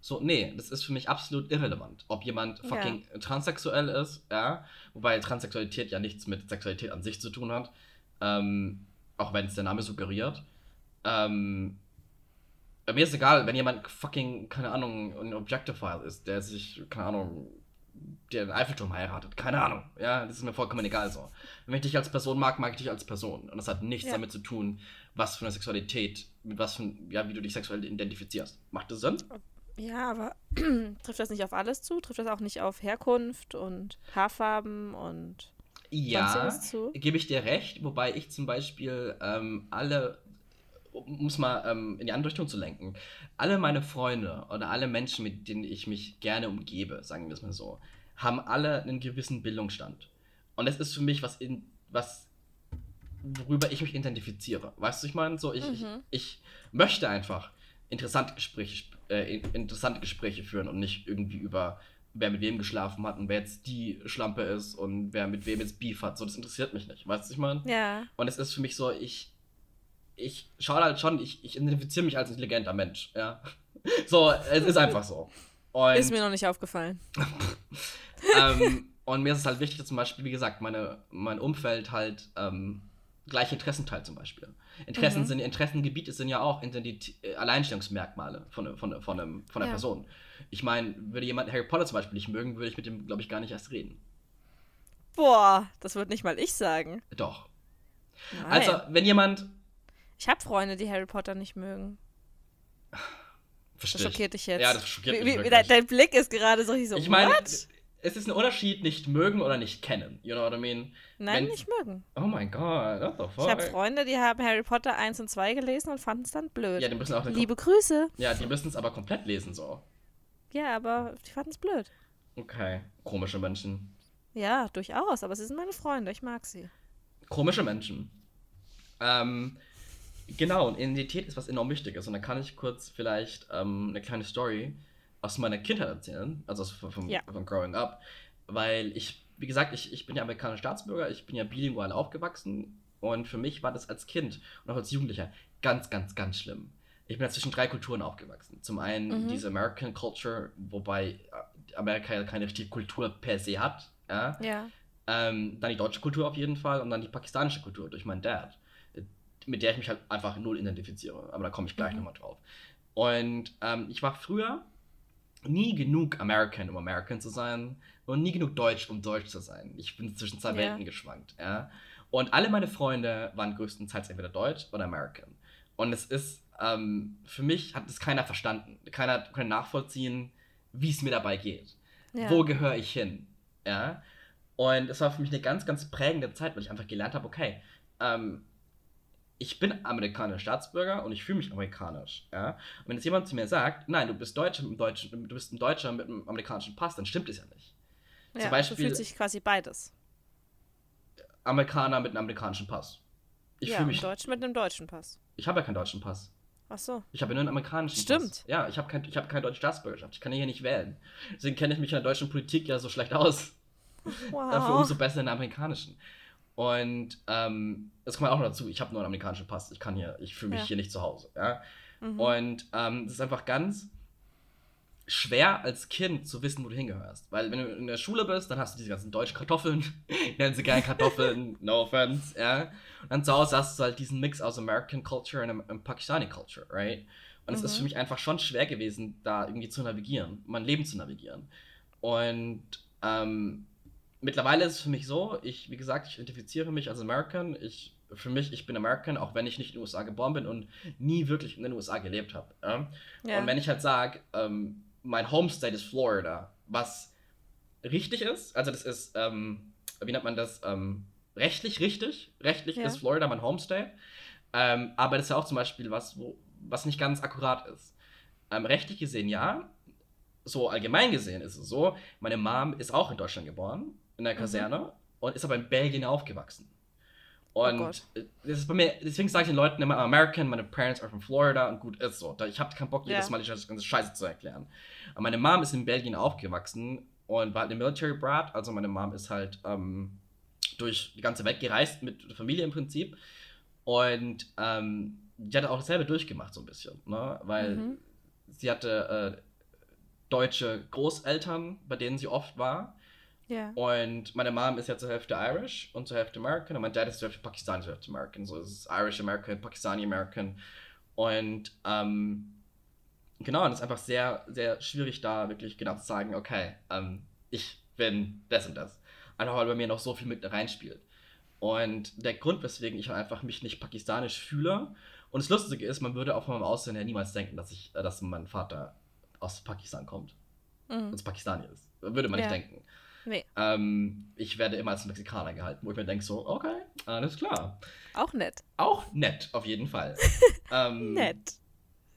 [SPEAKER 3] So, nee, das ist für mich absolut irrelevant. Ob jemand fucking ja. transsexuell ist, ja, wobei Transsexualität ja nichts mit Sexualität an sich zu tun hat, ähm, auch wenn es der Name suggeriert. Ähm, mir ist egal, wenn jemand fucking, keine Ahnung, ein Objectifier ist, der sich, keine Ahnung, der den Eiffelturm heiratet. Keine Ahnung. Ja, das ist mir vollkommen egal so. Wenn ich dich als Person mag, mag ich dich als Person. Und das hat nichts ja. damit zu tun, was für eine Sexualität, mit was für, ja, wie du dich sexuell identifizierst. Macht das Sinn?
[SPEAKER 2] Ja, aber trifft das nicht auf alles zu? Trifft das auch nicht auf Herkunft und Haarfarben und
[SPEAKER 3] ja, gebe ich dir recht, wobei ich zum Beispiel ähm, alle um es mal ähm, in die andere Richtung zu lenken, alle meine Freunde oder alle Menschen, mit denen ich mich gerne umgebe, sagen wir es mal so, haben alle einen gewissen Bildungsstand. Und das ist für mich was, in, was worüber ich mich identifiziere. Weißt du, ich meine, so, ich, mhm. ich, ich, möchte einfach interessante Gespräche, äh, interessante Gespräche führen und nicht irgendwie über wer mit wem geschlafen hat und wer jetzt die Schlampe ist und wer mit wem jetzt Beef hat. So, das interessiert mich nicht. Weißt du, ich meine?
[SPEAKER 2] Ja.
[SPEAKER 3] Und es ist für mich so, ich, ich schaue halt schon, ich, ich identifiziere mich als intelligenter Mensch, ja. So, es ist einfach so.
[SPEAKER 2] Und, ist mir noch nicht aufgefallen.
[SPEAKER 3] ähm, und mir ist es halt wichtig, dass zum Beispiel, wie gesagt, meine, mein Umfeld halt ähm, gleiche Interessen teilt zum Beispiel. Interessen
[SPEAKER 2] Mhm.
[SPEAKER 3] sind, Interessengebiete sind ja auch Identität, äh, Alleinstellungsmerkmale von, von, von, einem, von einer
[SPEAKER 2] Ja.
[SPEAKER 3] Person. Ich meine, würde jemand Harry Potter zum Beispiel nicht mögen, würde ich mit dem, glaube ich, gar nicht erst reden.
[SPEAKER 2] Boah, das würde nicht mal ich sagen.
[SPEAKER 3] Doch.
[SPEAKER 2] Nein.
[SPEAKER 3] Also, wenn jemand.
[SPEAKER 2] Ich habe Freunde, die Harry Potter nicht mögen. Das
[SPEAKER 3] Verstehe ich.
[SPEAKER 2] schockiert dich jetzt.
[SPEAKER 3] Ja, das schockiert
[SPEAKER 2] wie,
[SPEAKER 3] mich wirklich.
[SPEAKER 2] dein, dein Blick ist gerade so, ich so,
[SPEAKER 3] Ich meine, es ist ein Unterschied, nicht mögen oder nicht kennen. You know what I mean?
[SPEAKER 2] Nein,
[SPEAKER 3] wenn-
[SPEAKER 2] nicht mögen.
[SPEAKER 3] Oh mein Gott, what the fuck?
[SPEAKER 2] Ich habe Freunde, die haben Harry Potter 1 und 2 gelesen und fanden es dann blöd.
[SPEAKER 3] Ja, die müssen auch
[SPEAKER 2] Liebe Grüße.
[SPEAKER 3] Ja, die müssen es aber komplett lesen, so.
[SPEAKER 2] Ja, aber die fanden es blöd.
[SPEAKER 3] Okay. Komische Menschen.
[SPEAKER 2] Ja, durchaus, aber sie sind meine Freunde, ich mag sie.
[SPEAKER 3] Komische Menschen. Ähm, genau, und Identität ist was enorm Wichtiges. Und da kann ich kurz vielleicht ähm, eine kleine Story aus meiner Kindheit erzählen, also vom,
[SPEAKER 2] Ja.
[SPEAKER 3] vom Growing Up. Weil ich, wie gesagt, ich, ich bin ja amerikanischer Staatsbürger, ich bin ja bilingual aufgewachsen. Und für mich war das als Kind und auch als Jugendlicher ganz, ganz, ganz schlimm. Ich bin ja zwischen drei Kulturen aufgewachsen. Zum einen
[SPEAKER 2] Mhm.
[SPEAKER 3] diese American Culture, wobei äh, Amerika ja keine richtige Kultur per se hat. Ja?
[SPEAKER 2] Ja.
[SPEAKER 3] Ähm, dann die deutsche Kultur auf jeden Fall und dann die pakistanische Kultur durch meinen Dad, mit der ich mich halt einfach null identifiziere. Aber da komme ich gleich
[SPEAKER 2] Mhm.
[SPEAKER 3] nochmal drauf. Und ähm, ich war früher nie genug American, um American zu sein und nie genug Deutsch, um Deutsch zu sein. Ich bin zwischen zwei
[SPEAKER 2] Ja.
[SPEAKER 3] Welten geschwankt. Ja? Und alle meine Freunde waren größtenteils entweder Deutsch oder American. Und es ist, ähm, für mich hat es keiner verstanden. Keiner konnte nachvollziehen, wie es mir dabei geht
[SPEAKER 2] ja.
[SPEAKER 3] wo gehöre ich hin? Ja. Und es war für mich eine ganz, ganz prägende Zeit, weil ich einfach gelernt habe, okay, ähm, ich bin amerikanischer Staatsbürger und ich fühle mich amerikanisch. Ja. Und wenn jetzt jemand zu mir sagt, nein, du bist Deutscher deutschen, du bist ein Deutscher mit einem amerikanischen Pass, dann stimmt es ja nicht.
[SPEAKER 2] ja,
[SPEAKER 3] zum Beispiel-
[SPEAKER 2] so fühlt sich quasi beides.
[SPEAKER 3] Amerikaner mit einem amerikanischen Pass. Ich
[SPEAKER 2] ja,
[SPEAKER 3] fühle mich.
[SPEAKER 2] Deutschen mit einem deutschen Pass.
[SPEAKER 3] Ich habe ja keinen deutschen Pass.
[SPEAKER 2] Ach so.
[SPEAKER 3] Ich habe ja nur einen amerikanischen
[SPEAKER 2] Stimmt.
[SPEAKER 3] Pass. Ja, ich habe kein, ich habe keine deutsche Staatsbürgerschaft. Ich kann hier nicht wählen. Deswegen kenne ich mich in der deutschen Politik ja so schlecht aus.
[SPEAKER 2] Wow.
[SPEAKER 3] Dafür umso besser in der amerikanischen. Und ähm, das kommt auch noch dazu, ich habe nur einen amerikanischen Pass. Ich kann hier, ich fühle mich
[SPEAKER 2] Ja.
[SPEAKER 3] hier nicht zu Hause. Ja?
[SPEAKER 2] Mhm.
[SPEAKER 3] Und ähm, das ist einfach ganz schwer als Kind zu wissen, wo du hingehörst. Weil wenn du in der Schule bist, dann hast du diese ganzen deutschen Kartoffeln, nennen sie gerne Kartoffeln, no offense, ja. Und dann zu Hause hast du halt diesen Mix aus American Culture und, und Pakistani Culture, right? Und es ist
[SPEAKER 2] Mhm.
[SPEAKER 3] für mich einfach schon schwer gewesen, da irgendwie zu navigieren, mein Leben zu navigieren. Und ähm, mittlerweile ist es für mich so, ich, wie gesagt, ich identifiziere mich als American. Ich, für mich, ich bin American, auch wenn ich nicht in den USA geboren bin und nie wirklich in den USA gelebt habe. Ja?
[SPEAKER 2] ja.
[SPEAKER 3] Und wenn ich halt sage, ähm, mein Homestate ist Florida, was richtig ist, also das ist, ähm, wie nennt man das, ähm, rechtlich richtig. Rechtlich
[SPEAKER 2] Ja.
[SPEAKER 3] ist Florida mein Homestate. Ähm, aber das ist ja auch zum Beispiel was, wo, was nicht ganz akkurat ist. Ähm, rechtlich gesehen ja, so allgemein gesehen ist es so, meine Mom ist auch in Deutschland geboren, in der
[SPEAKER 2] Mhm.
[SPEAKER 3] Kaserne, und ist aber in Belgien aufgewachsen.
[SPEAKER 2] Oh
[SPEAKER 3] Und äh, das ist bei mir, deswegen sage ich den Leuten immer American, meine Parents are from Florida und gut ist so. Ich habe keinen Bock, jedes
[SPEAKER 2] Ja.
[SPEAKER 3] Mal die ganze Scheiße zu erklären. Aber meine Mom ist in Belgien aufgewachsen und war halt eine Military Brat. Also meine Mom ist halt ähm, durch die ganze Welt gereist mit der Familie im Prinzip. Und ähm, die hat auch dasselbe durchgemacht, so ein bisschen. Ne? Weil
[SPEAKER 2] Mhm.
[SPEAKER 3] sie hatte äh, deutsche Großeltern, bei denen sie oft war.
[SPEAKER 2] Ja.
[SPEAKER 3] Und meine Mom ist ja zur Hälfte Irish und zur Hälfte American. Und mein Dad ist zur Hälfte Pakistani, zur Hälfte American. So es ist Irish American, Pakistani American. Und ähm, genau, und es ist einfach sehr, sehr schwierig, da wirklich genau zu sagen, okay, ähm, ich bin das und das. Einfach weil bei mir noch so viel mit reinspielt. Und der Grund, weswegen ich halt einfach mich nicht pakistanisch fühle. Und das Lustige ist, man würde auch von meinem Aussehen her niemals denken, dass ich, äh, dass mein Vater aus Pakistan kommt.
[SPEAKER 2] Mhm.
[SPEAKER 3] Als Pakistani ist. Würde man
[SPEAKER 2] Ja.
[SPEAKER 3] nicht denken.
[SPEAKER 2] Nee,
[SPEAKER 3] Ähm, ich werde immer als Mexikaner gehalten, wo ich mir denke, so, okay, alles klar.
[SPEAKER 2] auch nett.
[SPEAKER 3] Auch nett, auf jeden Fall. ähm,
[SPEAKER 2] Nett.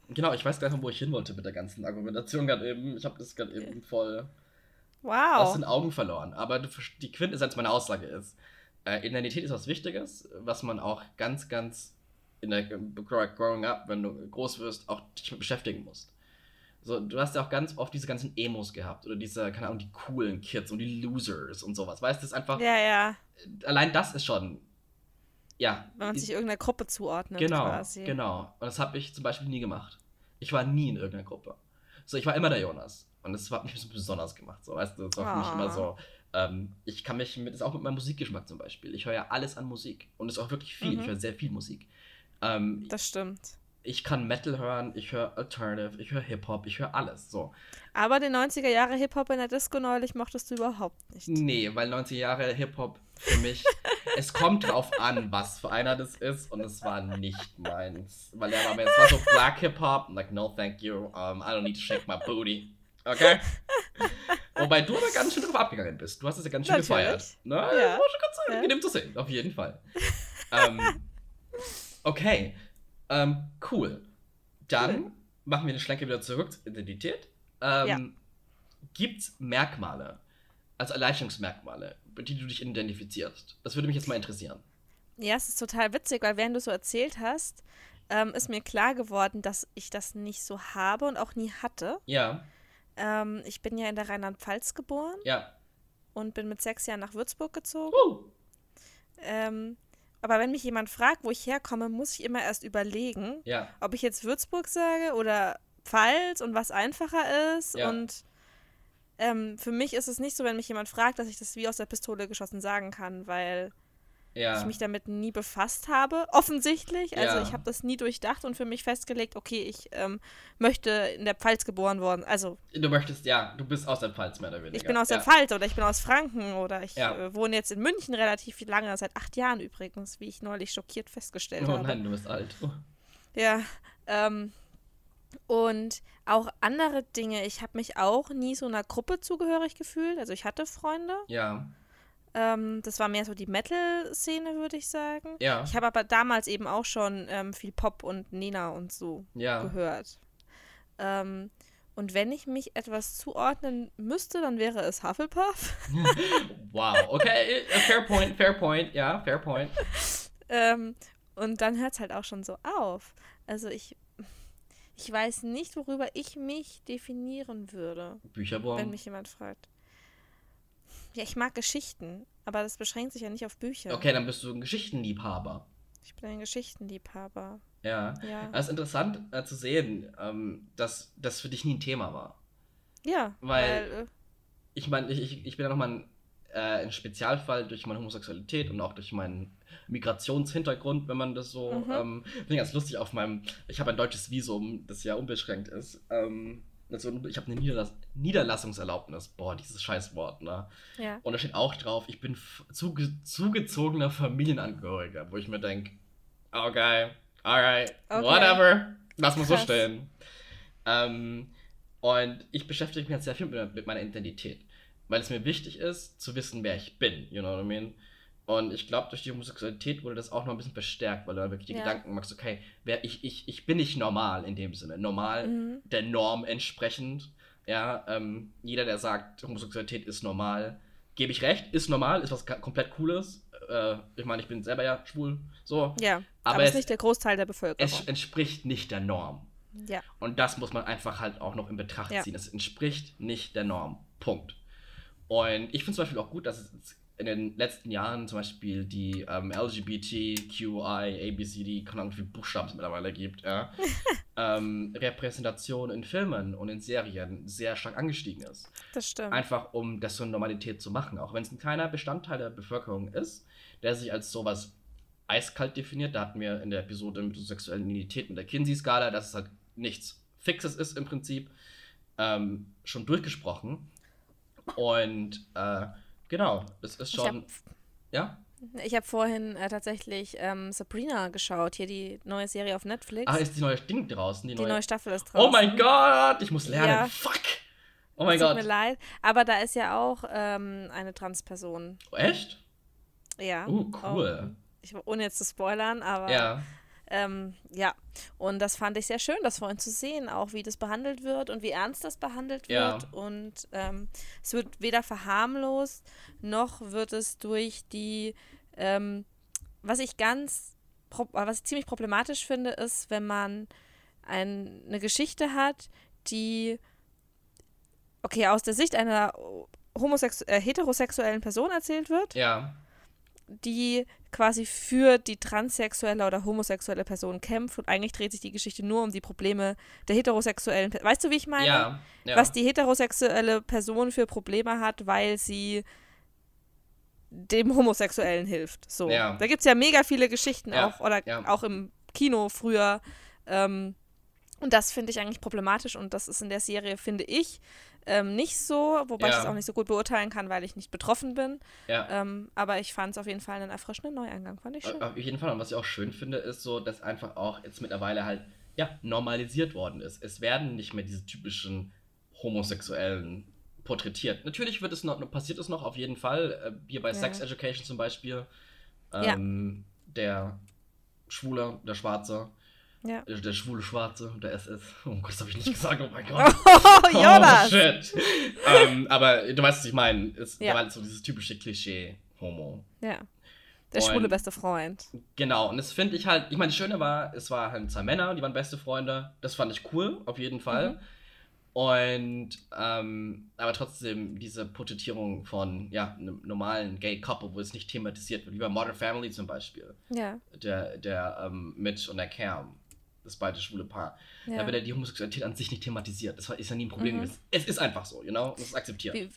[SPEAKER 3] Genau, ich weiß gar nicht, wo ich hin wollte mit der ganzen Argumentation gerade eben. Ich habe das gerade eben voll aus
[SPEAKER 2] Wow.
[SPEAKER 3] den Augen verloren. Aber die Quintessenz meiner Aussage ist, äh, Identität ist was Wichtiges, was man auch ganz, ganz in der grow- Growing Up, wenn du groß wirst, auch dich mit beschäftigen musst. So, du hast ja auch ganz oft diese ganzen Emos gehabt oder diese, keine Ahnung, die coolen Kids und die Losers und sowas. Weißt du, das ist einfach,
[SPEAKER 2] Ja, ja.
[SPEAKER 3] allein das ist schon, ja.
[SPEAKER 2] Wenn man
[SPEAKER 3] die-
[SPEAKER 2] sich irgendeiner Gruppe zuordnet
[SPEAKER 3] Genau,
[SPEAKER 2] quasi.
[SPEAKER 3] genau. Und das habe ich zum Beispiel nie gemacht. Ich war nie in irgendeiner Gruppe. So, ich war immer der Jonas. Und das hat mich bisschen besonders gemacht. So, weißt du, das war für mich immer so, Ähm, ich kann mich mit, das ist auch mit meinem Musikgeschmack zum Beispiel. Ich höre ja alles an Musik. Und es ist auch wirklich viel.
[SPEAKER 2] Mhm.
[SPEAKER 3] Ich höre sehr viel Musik. Ähm,
[SPEAKER 2] Das stimmt.
[SPEAKER 3] Ich kann Metal hören, ich höre Alternative, ich höre Hip-Hop, ich höre alles. So.
[SPEAKER 2] Aber den 90er Jahre Hip-Hop in der Disco neulich mochtest du überhaupt nicht.
[SPEAKER 3] Nee, weil 90 Jahre Hip-Hop für mich, es kommt drauf an, was für einer das ist und es war nicht meins. Weil er war mir, es war so Black Hip-Hop, like, no thank you, um, I don't need to shake my booty. Okay? Wobei du aber ganz schön drauf abgegangen bist. Du hast es ja ganz schön
[SPEAKER 2] Natürlich.
[SPEAKER 3] gefeiert. Ne?
[SPEAKER 2] Ja.
[SPEAKER 3] Ja. War schon ganz
[SPEAKER 2] Ja.
[SPEAKER 3] angenehm zu sehen, auf jeden Fall. ähm, okay. Ähm, cool. Dann
[SPEAKER 2] Cool.
[SPEAKER 3] machen wir den Schlenker wieder zurück zur Identität. Ähm,
[SPEAKER 2] Ja.
[SPEAKER 3] Gibt es Merkmale, also Erleichterungsmerkmale, mit die du dich identifizierst? Das würde mich jetzt mal interessieren.
[SPEAKER 2] Ja, es ist total witzig, weil während du so erzählt hast, ähm, ist mir klar geworden, dass ich das nicht so habe und auch nie hatte.
[SPEAKER 3] Ja,
[SPEAKER 2] Ähm, ich bin ja in der Rheinland-Pfalz geboren
[SPEAKER 3] ja.
[SPEAKER 2] und bin mit sechs Jahren nach Würzburg gezogen.
[SPEAKER 3] Uh,
[SPEAKER 2] Ähm, aber wenn mich jemand fragt, wo ich herkomme, muss ich immer erst überlegen,
[SPEAKER 3] ja,
[SPEAKER 2] ob ich jetzt Würzburg sage oder Pfalz und was einfacher ist.
[SPEAKER 3] Ja.
[SPEAKER 2] Und ähm, für mich ist es nicht so, wenn mich jemand fragt, dass ich das wie aus der Pistole geschossen sagen kann, weil
[SPEAKER 3] ja.
[SPEAKER 2] ich mich damit nie befasst habe, offensichtlich. Also
[SPEAKER 3] Ja.
[SPEAKER 2] ich habe das nie durchdacht und für mich festgelegt, okay, ich ähm, möchte in der Pfalz geboren worden. Also
[SPEAKER 3] Du möchtest, ja, du bist aus der Pfalz mehr oder weniger.
[SPEAKER 2] ich bin aus
[SPEAKER 3] ja.
[SPEAKER 2] der Pfalz oder ich bin aus Franken oder ich äh, wohne jetzt in München relativ lange, seit acht Jahren übrigens, wie ich neulich schockiert festgestellt
[SPEAKER 3] Oh
[SPEAKER 2] habe.
[SPEAKER 3] nein, du bist alt. Oh.
[SPEAKER 2] Ja, ähm, und auch andere Dinge. Ich habe mich auch nie so einer Gruppe zugehörig gefühlt. Also ich hatte Freunde.
[SPEAKER 3] Ja,
[SPEAKER 2] Ähm, das war mehr so die Metal-Szene, würde ich sagen.
[SPEAKER 3] ja,
[SPEAKER 2] Ich habe aber damals eben auch schon ähm, viel Pop und Nena und so
[SPEAKER 3] ja.
[SPEAKER 2] gehört. Ähm, und wenn ich mich etwas zuordnen müsste, dann wäre es Hufflepuff.
[SPEAKER 3] Wow, okay, äh, fair point, fair point, ja, fair point.
[SPEAKER 2] ähm, und dann hört es halt auch schon so auf. Also ich, ich weiß nicht, worüber ich mich definieren würde. wenn
[SPEAKER 3] Bücherwurm.
[SPEAKER 2] mich jemand fragt. Ja, ich mag Geschichten, aber das beschränkt sich ja nicht auf Bücher.
[SPEAKER 3] Okay, dann bist du ein Geschichtenliebhaber.
[SPEAKER 2] Ich bin ein Geschichtenliebhaber.
[SPEAKER 3] Ja.
[SPEAKER 2] Ja.
[SPEAKER 3] Es ist interessant äh, zu sehen, ähm, dass das für dich nie ein Thema war.
[SPEAKER 2] Ja,
[SPEAKER 3] Weil-
[SPEAKER 2] weil, äh,
[SPEAKER 3] Ich meine, ich, ich, bin ja nochmal ein, äh, ein Spezialfall durch meine Homosexualität und auch durch meinen Migrationshintergrund, wenn man das so.
[SPEAKER 2] Mhm.
[SPEAKER 3] Ähm, bin ganz lustig auf meinem. Ich habe ein deutsches Visum, das ja unbeschränkt ist. Ähm, also ich habe eine Niederlass Niederlassungserlaubnis. Boah, dieses Scheißwort, ne?
[SPEAKER 2] ja.
[SPEAKER 3] Und da steht auch drauf, ich bin zuge zugezogener Familienangehöriger, wo ich mir denke, okay, alright,
[SPEAKER 2] Okay.
[SPEAKER 3] whatever, lass mal so stehen. Ähm, und ich beschäftige mich jetzt sehr viel mit, mit meiner Identität, weil es mir wichtig ist, zu wissen, wer ich bin, you know what I mean? Und ich glaube, durch die Homosexualität wurde das auch noch ein bisschen verstärkt, weil du dann wirklich die
[SPEAKER 2] Ja.
[SPEAKER 3] Gedanken machst, okay, wer ich, ich, ich bin nicht normal in dem Sinne. Normal
[SPEAKER 2] Mhm.
[SPEAKER 3] der Norm entsprechend. Ja, ähm, jeder, der sagt, Homosexualität ist normal, gebe ich recht, ist normal, ist was komplett Cooles. Äh, ich meine, ich bin selber ja schwul, so.
[SPEAKER 2] Ja, aber,
[SPEAKER 3] Aber
[SPEAKER 2] es
[SPEAKER 3] es-
[SPEAKER 2] ist nicht der Großteil der Bevölkerung.
[SPEAKER 3] Es entspricht nicht der Norm.
[SPEAKER 2] ja,
[SPEAKER 3] Und das muss man einfach halt auch noch in Betracht
[SPEAKER 2] Ja.
[SPEAKER 3] ziehen. Es entspricht nicht der Norm. Punkt. Und ich finde zum Beispiel auch gut, dass es in den letzten Jahren zum Beispiel die ähm, LGBTQI, ABCD, keine Ahnung, wie viele Buchstaben es mittlerweile gibt, ja, ähm, Repräsentation in Filmen und in Serien sehr stark angestiegen ist.
[SPEAKER 2] das stimmt.
[SPEAKER 3] Einfach um das zur Normalität zu machen. Auch wenn es ein kleiner Bestandteil der Bevölkerung ist, der sich als sowas eiskalt definiert. Da hatten wir in der Episode mit der sexuellen Identität mit der Kinsey-Skala, dass es halt nichts Fixes ist im Prinzip, ähm, schon durchgesprochen. Und äh, genau, es ist
[SPEAKER 2] Ich hab-
[SPEAKER 3] schon. Ja?
[SPEAKER 2] Ich habe vorhin äh, tatsächlich ähm, Sabrina geschaut, hier die neue Serie auf Netflix.
[SPEAKER 3] Ah, ist die neue Ding draußen? Die,
[SPEAKER 2] die
[SPEAKER 3] neue.
[SPEAKER 2] neue Staffel ist draußen.
[SPEAKER 3] oh mein Gott, ich muss lernen.
[SPEAKER 2] Ja.
[SPEAKER 3] Fuck! Oh mein
[SPEAKER 2] Tut
[SPEAKER 3] Gott.
[SPEAKER 2] mir leid, aber da ist ja auch ähm, eine Transperson.
[SPEAKER 3] Echt?
[SPEAKER 2] Ja.
[SPEAKER 3] Uh, cool.
[SPEAKER 2] Oh, ich, ohne jetzt zu spoilern, aber
[SPEAKER 3] Ja.
[SPEAKER 2] Ähm, ja, und das fand ich sehr schön, das vorhin zu sehen, auch wie das behandelt wird und wie ernst das behandelt
[SPEAKER 3] Ja.
[SPEAKER 2] wird. Und ähm, es wird weder verharmlost, noch wird es durch die, ähm, was ich ganz, was ich ziemlich problematisch finde, ist, wenn man ein, eine Geschichte hat, die, okay, aus der Sicht einer homosex äh, heterosexuellen Person erzählt wird
[SPEAKER 3] Ja.
[SPEAKER 2] die quasi für die transsexuelle oder homosexuelle Person kämpft und eigentlich dreht sich die Geschichte nur um die Probleme der heterosexuellen Person. Weißt du, wie ich meine?
[SPEAKER 3] Ja. ja.
[SPEAKER 2] Was die heterosexuelle Person für Probleme hat, weil sie dem Homosexuellen hilft. So.
[SPEAKER 3] Ja.
[SPEAKER 2] Da gibt es ja mega viele Geschichten auch, oder auch im Kino früher. Ähm, und das finde ich eigentlich problematisch und das ist in der Serie, finde ich, ähm, nicht so, wobei ich
[SPEAKER 3] Ja.
[SPEAKER 2] es auch nicht so gut beurteilen kann, weil ich nicht betroffen bin.
[SPEAKER 3] Ja.
[SPEAKER 2] Ähm, aber ich fand es auf jeden Fall einen erfrischenden Neueingang, fand ich schön.
[SPEAKER 3] Auf jeden Fall. Und was ich auch schön finde, ist so, dass einfach auch jetzt mittlerweile halt, ja, normalisiert worden ist. Es werden nicht mehr diese typischen Homosexuellen porträtiert. Natürlich wird es noch, passiert es noch auf jeden Fall. Äh, hier bei
[SPEAKER 2] Ja.
[SPEAKER 3] Sex Education zum Beispiel. Ähm, Der Schwule, der Schwarze,
[SPEAKER 2] Ja.
[SPEAKER 3] der, der schwule Schwarze, der SS. Oh Gott, das habe ich nicht gesagt, oh mein Gott.
[SPEAKER 2] Oh, Jonas!
[SPEAKER 3] Oh, shit. ähm, aber du weißt, was ich meine. Es
[SPEAKER 2] Ja.
[SPEAKER 3] war halt so dieses typische Klischee-Homo.
[SPEAKER 2] Ja. Der
[SPEAKER 3] Und-
[SPEAKER 2] schwule beste Freund.
[SPEAKER 3] Genau, und das finde ich halt, ich meine, das Schöne war, es waren halt zwei Männer, die waren beste Freunde. Das fand ich cool, auf jeden Fall.
[SPEAKER 2] Mhm.
[SPEAKER 3] Und, ähm, aber trotzdem diese Porträtierung von, ja, einem normalen Gay-Couple, wo es nicht thematisiert wird, wie bei Modern Family zum Beispiel.
[SPEAKER 2] Ja.
[SPEAKER 3] Der, der ähm, Mitch und der Cam, das beide schwule Paar.
[SPEAKER 2] ja.
[SPEAKER 3] Da wird ja die Homosexualität an sich nicht thematisiert. Das ist ja nie ein Problem.
[SPEAKER 2] Mhm.
[SPEAKER 3] Es, es ist einfach so, you know? Es ist akzeptiert.
[SPEAKER 2] Wie,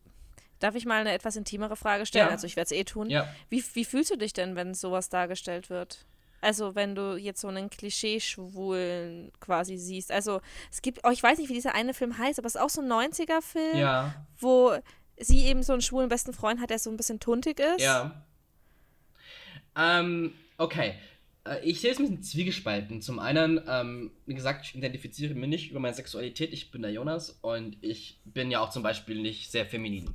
[SPEAKER 2] darf ich mal eine etwas intimere Frage stellen?
[SPEAKER 3] Ja.
[SPEAKER 2] Also ich werde es eh tun.
[SPEAKER 3] Ja.
[SPEAKER 2] Wie, wie fühlst du dich denn, wenn sowas dargestellt wird? Also wenn du jetzt so einen Klischee-Schwulen quasi siehst. Also es gibt, oh, ich weiß nicht, wie dieser eine Film heißt, aber es ist auch so ein 90er-Film,
[SPEAKER 3] Ja,
[SPEAKER 2] wo sie eben so einen schwulen besten Freund hat, der so ein bisschen tuntig ist.
[SPEAKER 3] ja. Ähm, okay. Äh, Ich sehe es ein bisschen zwiegespalten. Zum einen, ähm, wie gesagt, ich identifiziere mich nicht über meine Sexualität. Ich bin der Jonas und ich bin ja auch zum Beispiel nicht sehr feminin.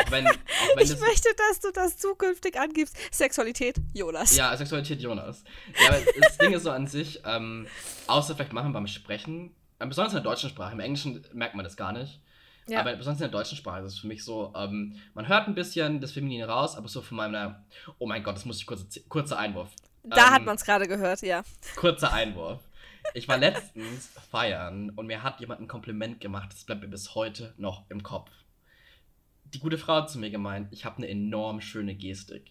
[SPEAKER 3] Auch wenn, auch wenn
[SPEAKER 2] Ich
[SPEAKER 3] das,
[SPEAKER 2] möchte, dass du das zukünftig angibst. Sexualität, Jonas.
[SPEAKER 3] Ja, Sexualität Jonas. Ja, aber das Ding ist so an sich, ähm, außer vielleicht machen beim Sprechen, äh, besonders in der deutschen Sprache, im Englischen merkt man das gar nicht.
[SPEAKER 2] Ja.
[SPEAKER 3] Aber besonders in der deutschen Sprache ist es für mich so, ähm, man hört ein bisschen das Feminine raus, aber so von meiner, oh mein Gott, das muss ich kurz, kurzer Einwurf.
[SPEAKER 2] Da hat
[SPEAKER 3] Ähm,
[SPEAKER 2] man es gerade gehört, ja.
[SPEAKER 3] Kurzer Einwurf. Ich war letztens feiern und mir hat jemand ein Kompliment gemacht, das bleibt mir bis heute noch im Kopf. Die gute Frau hat zu mir gemeint, ich habe eine enorm schöne Gestik.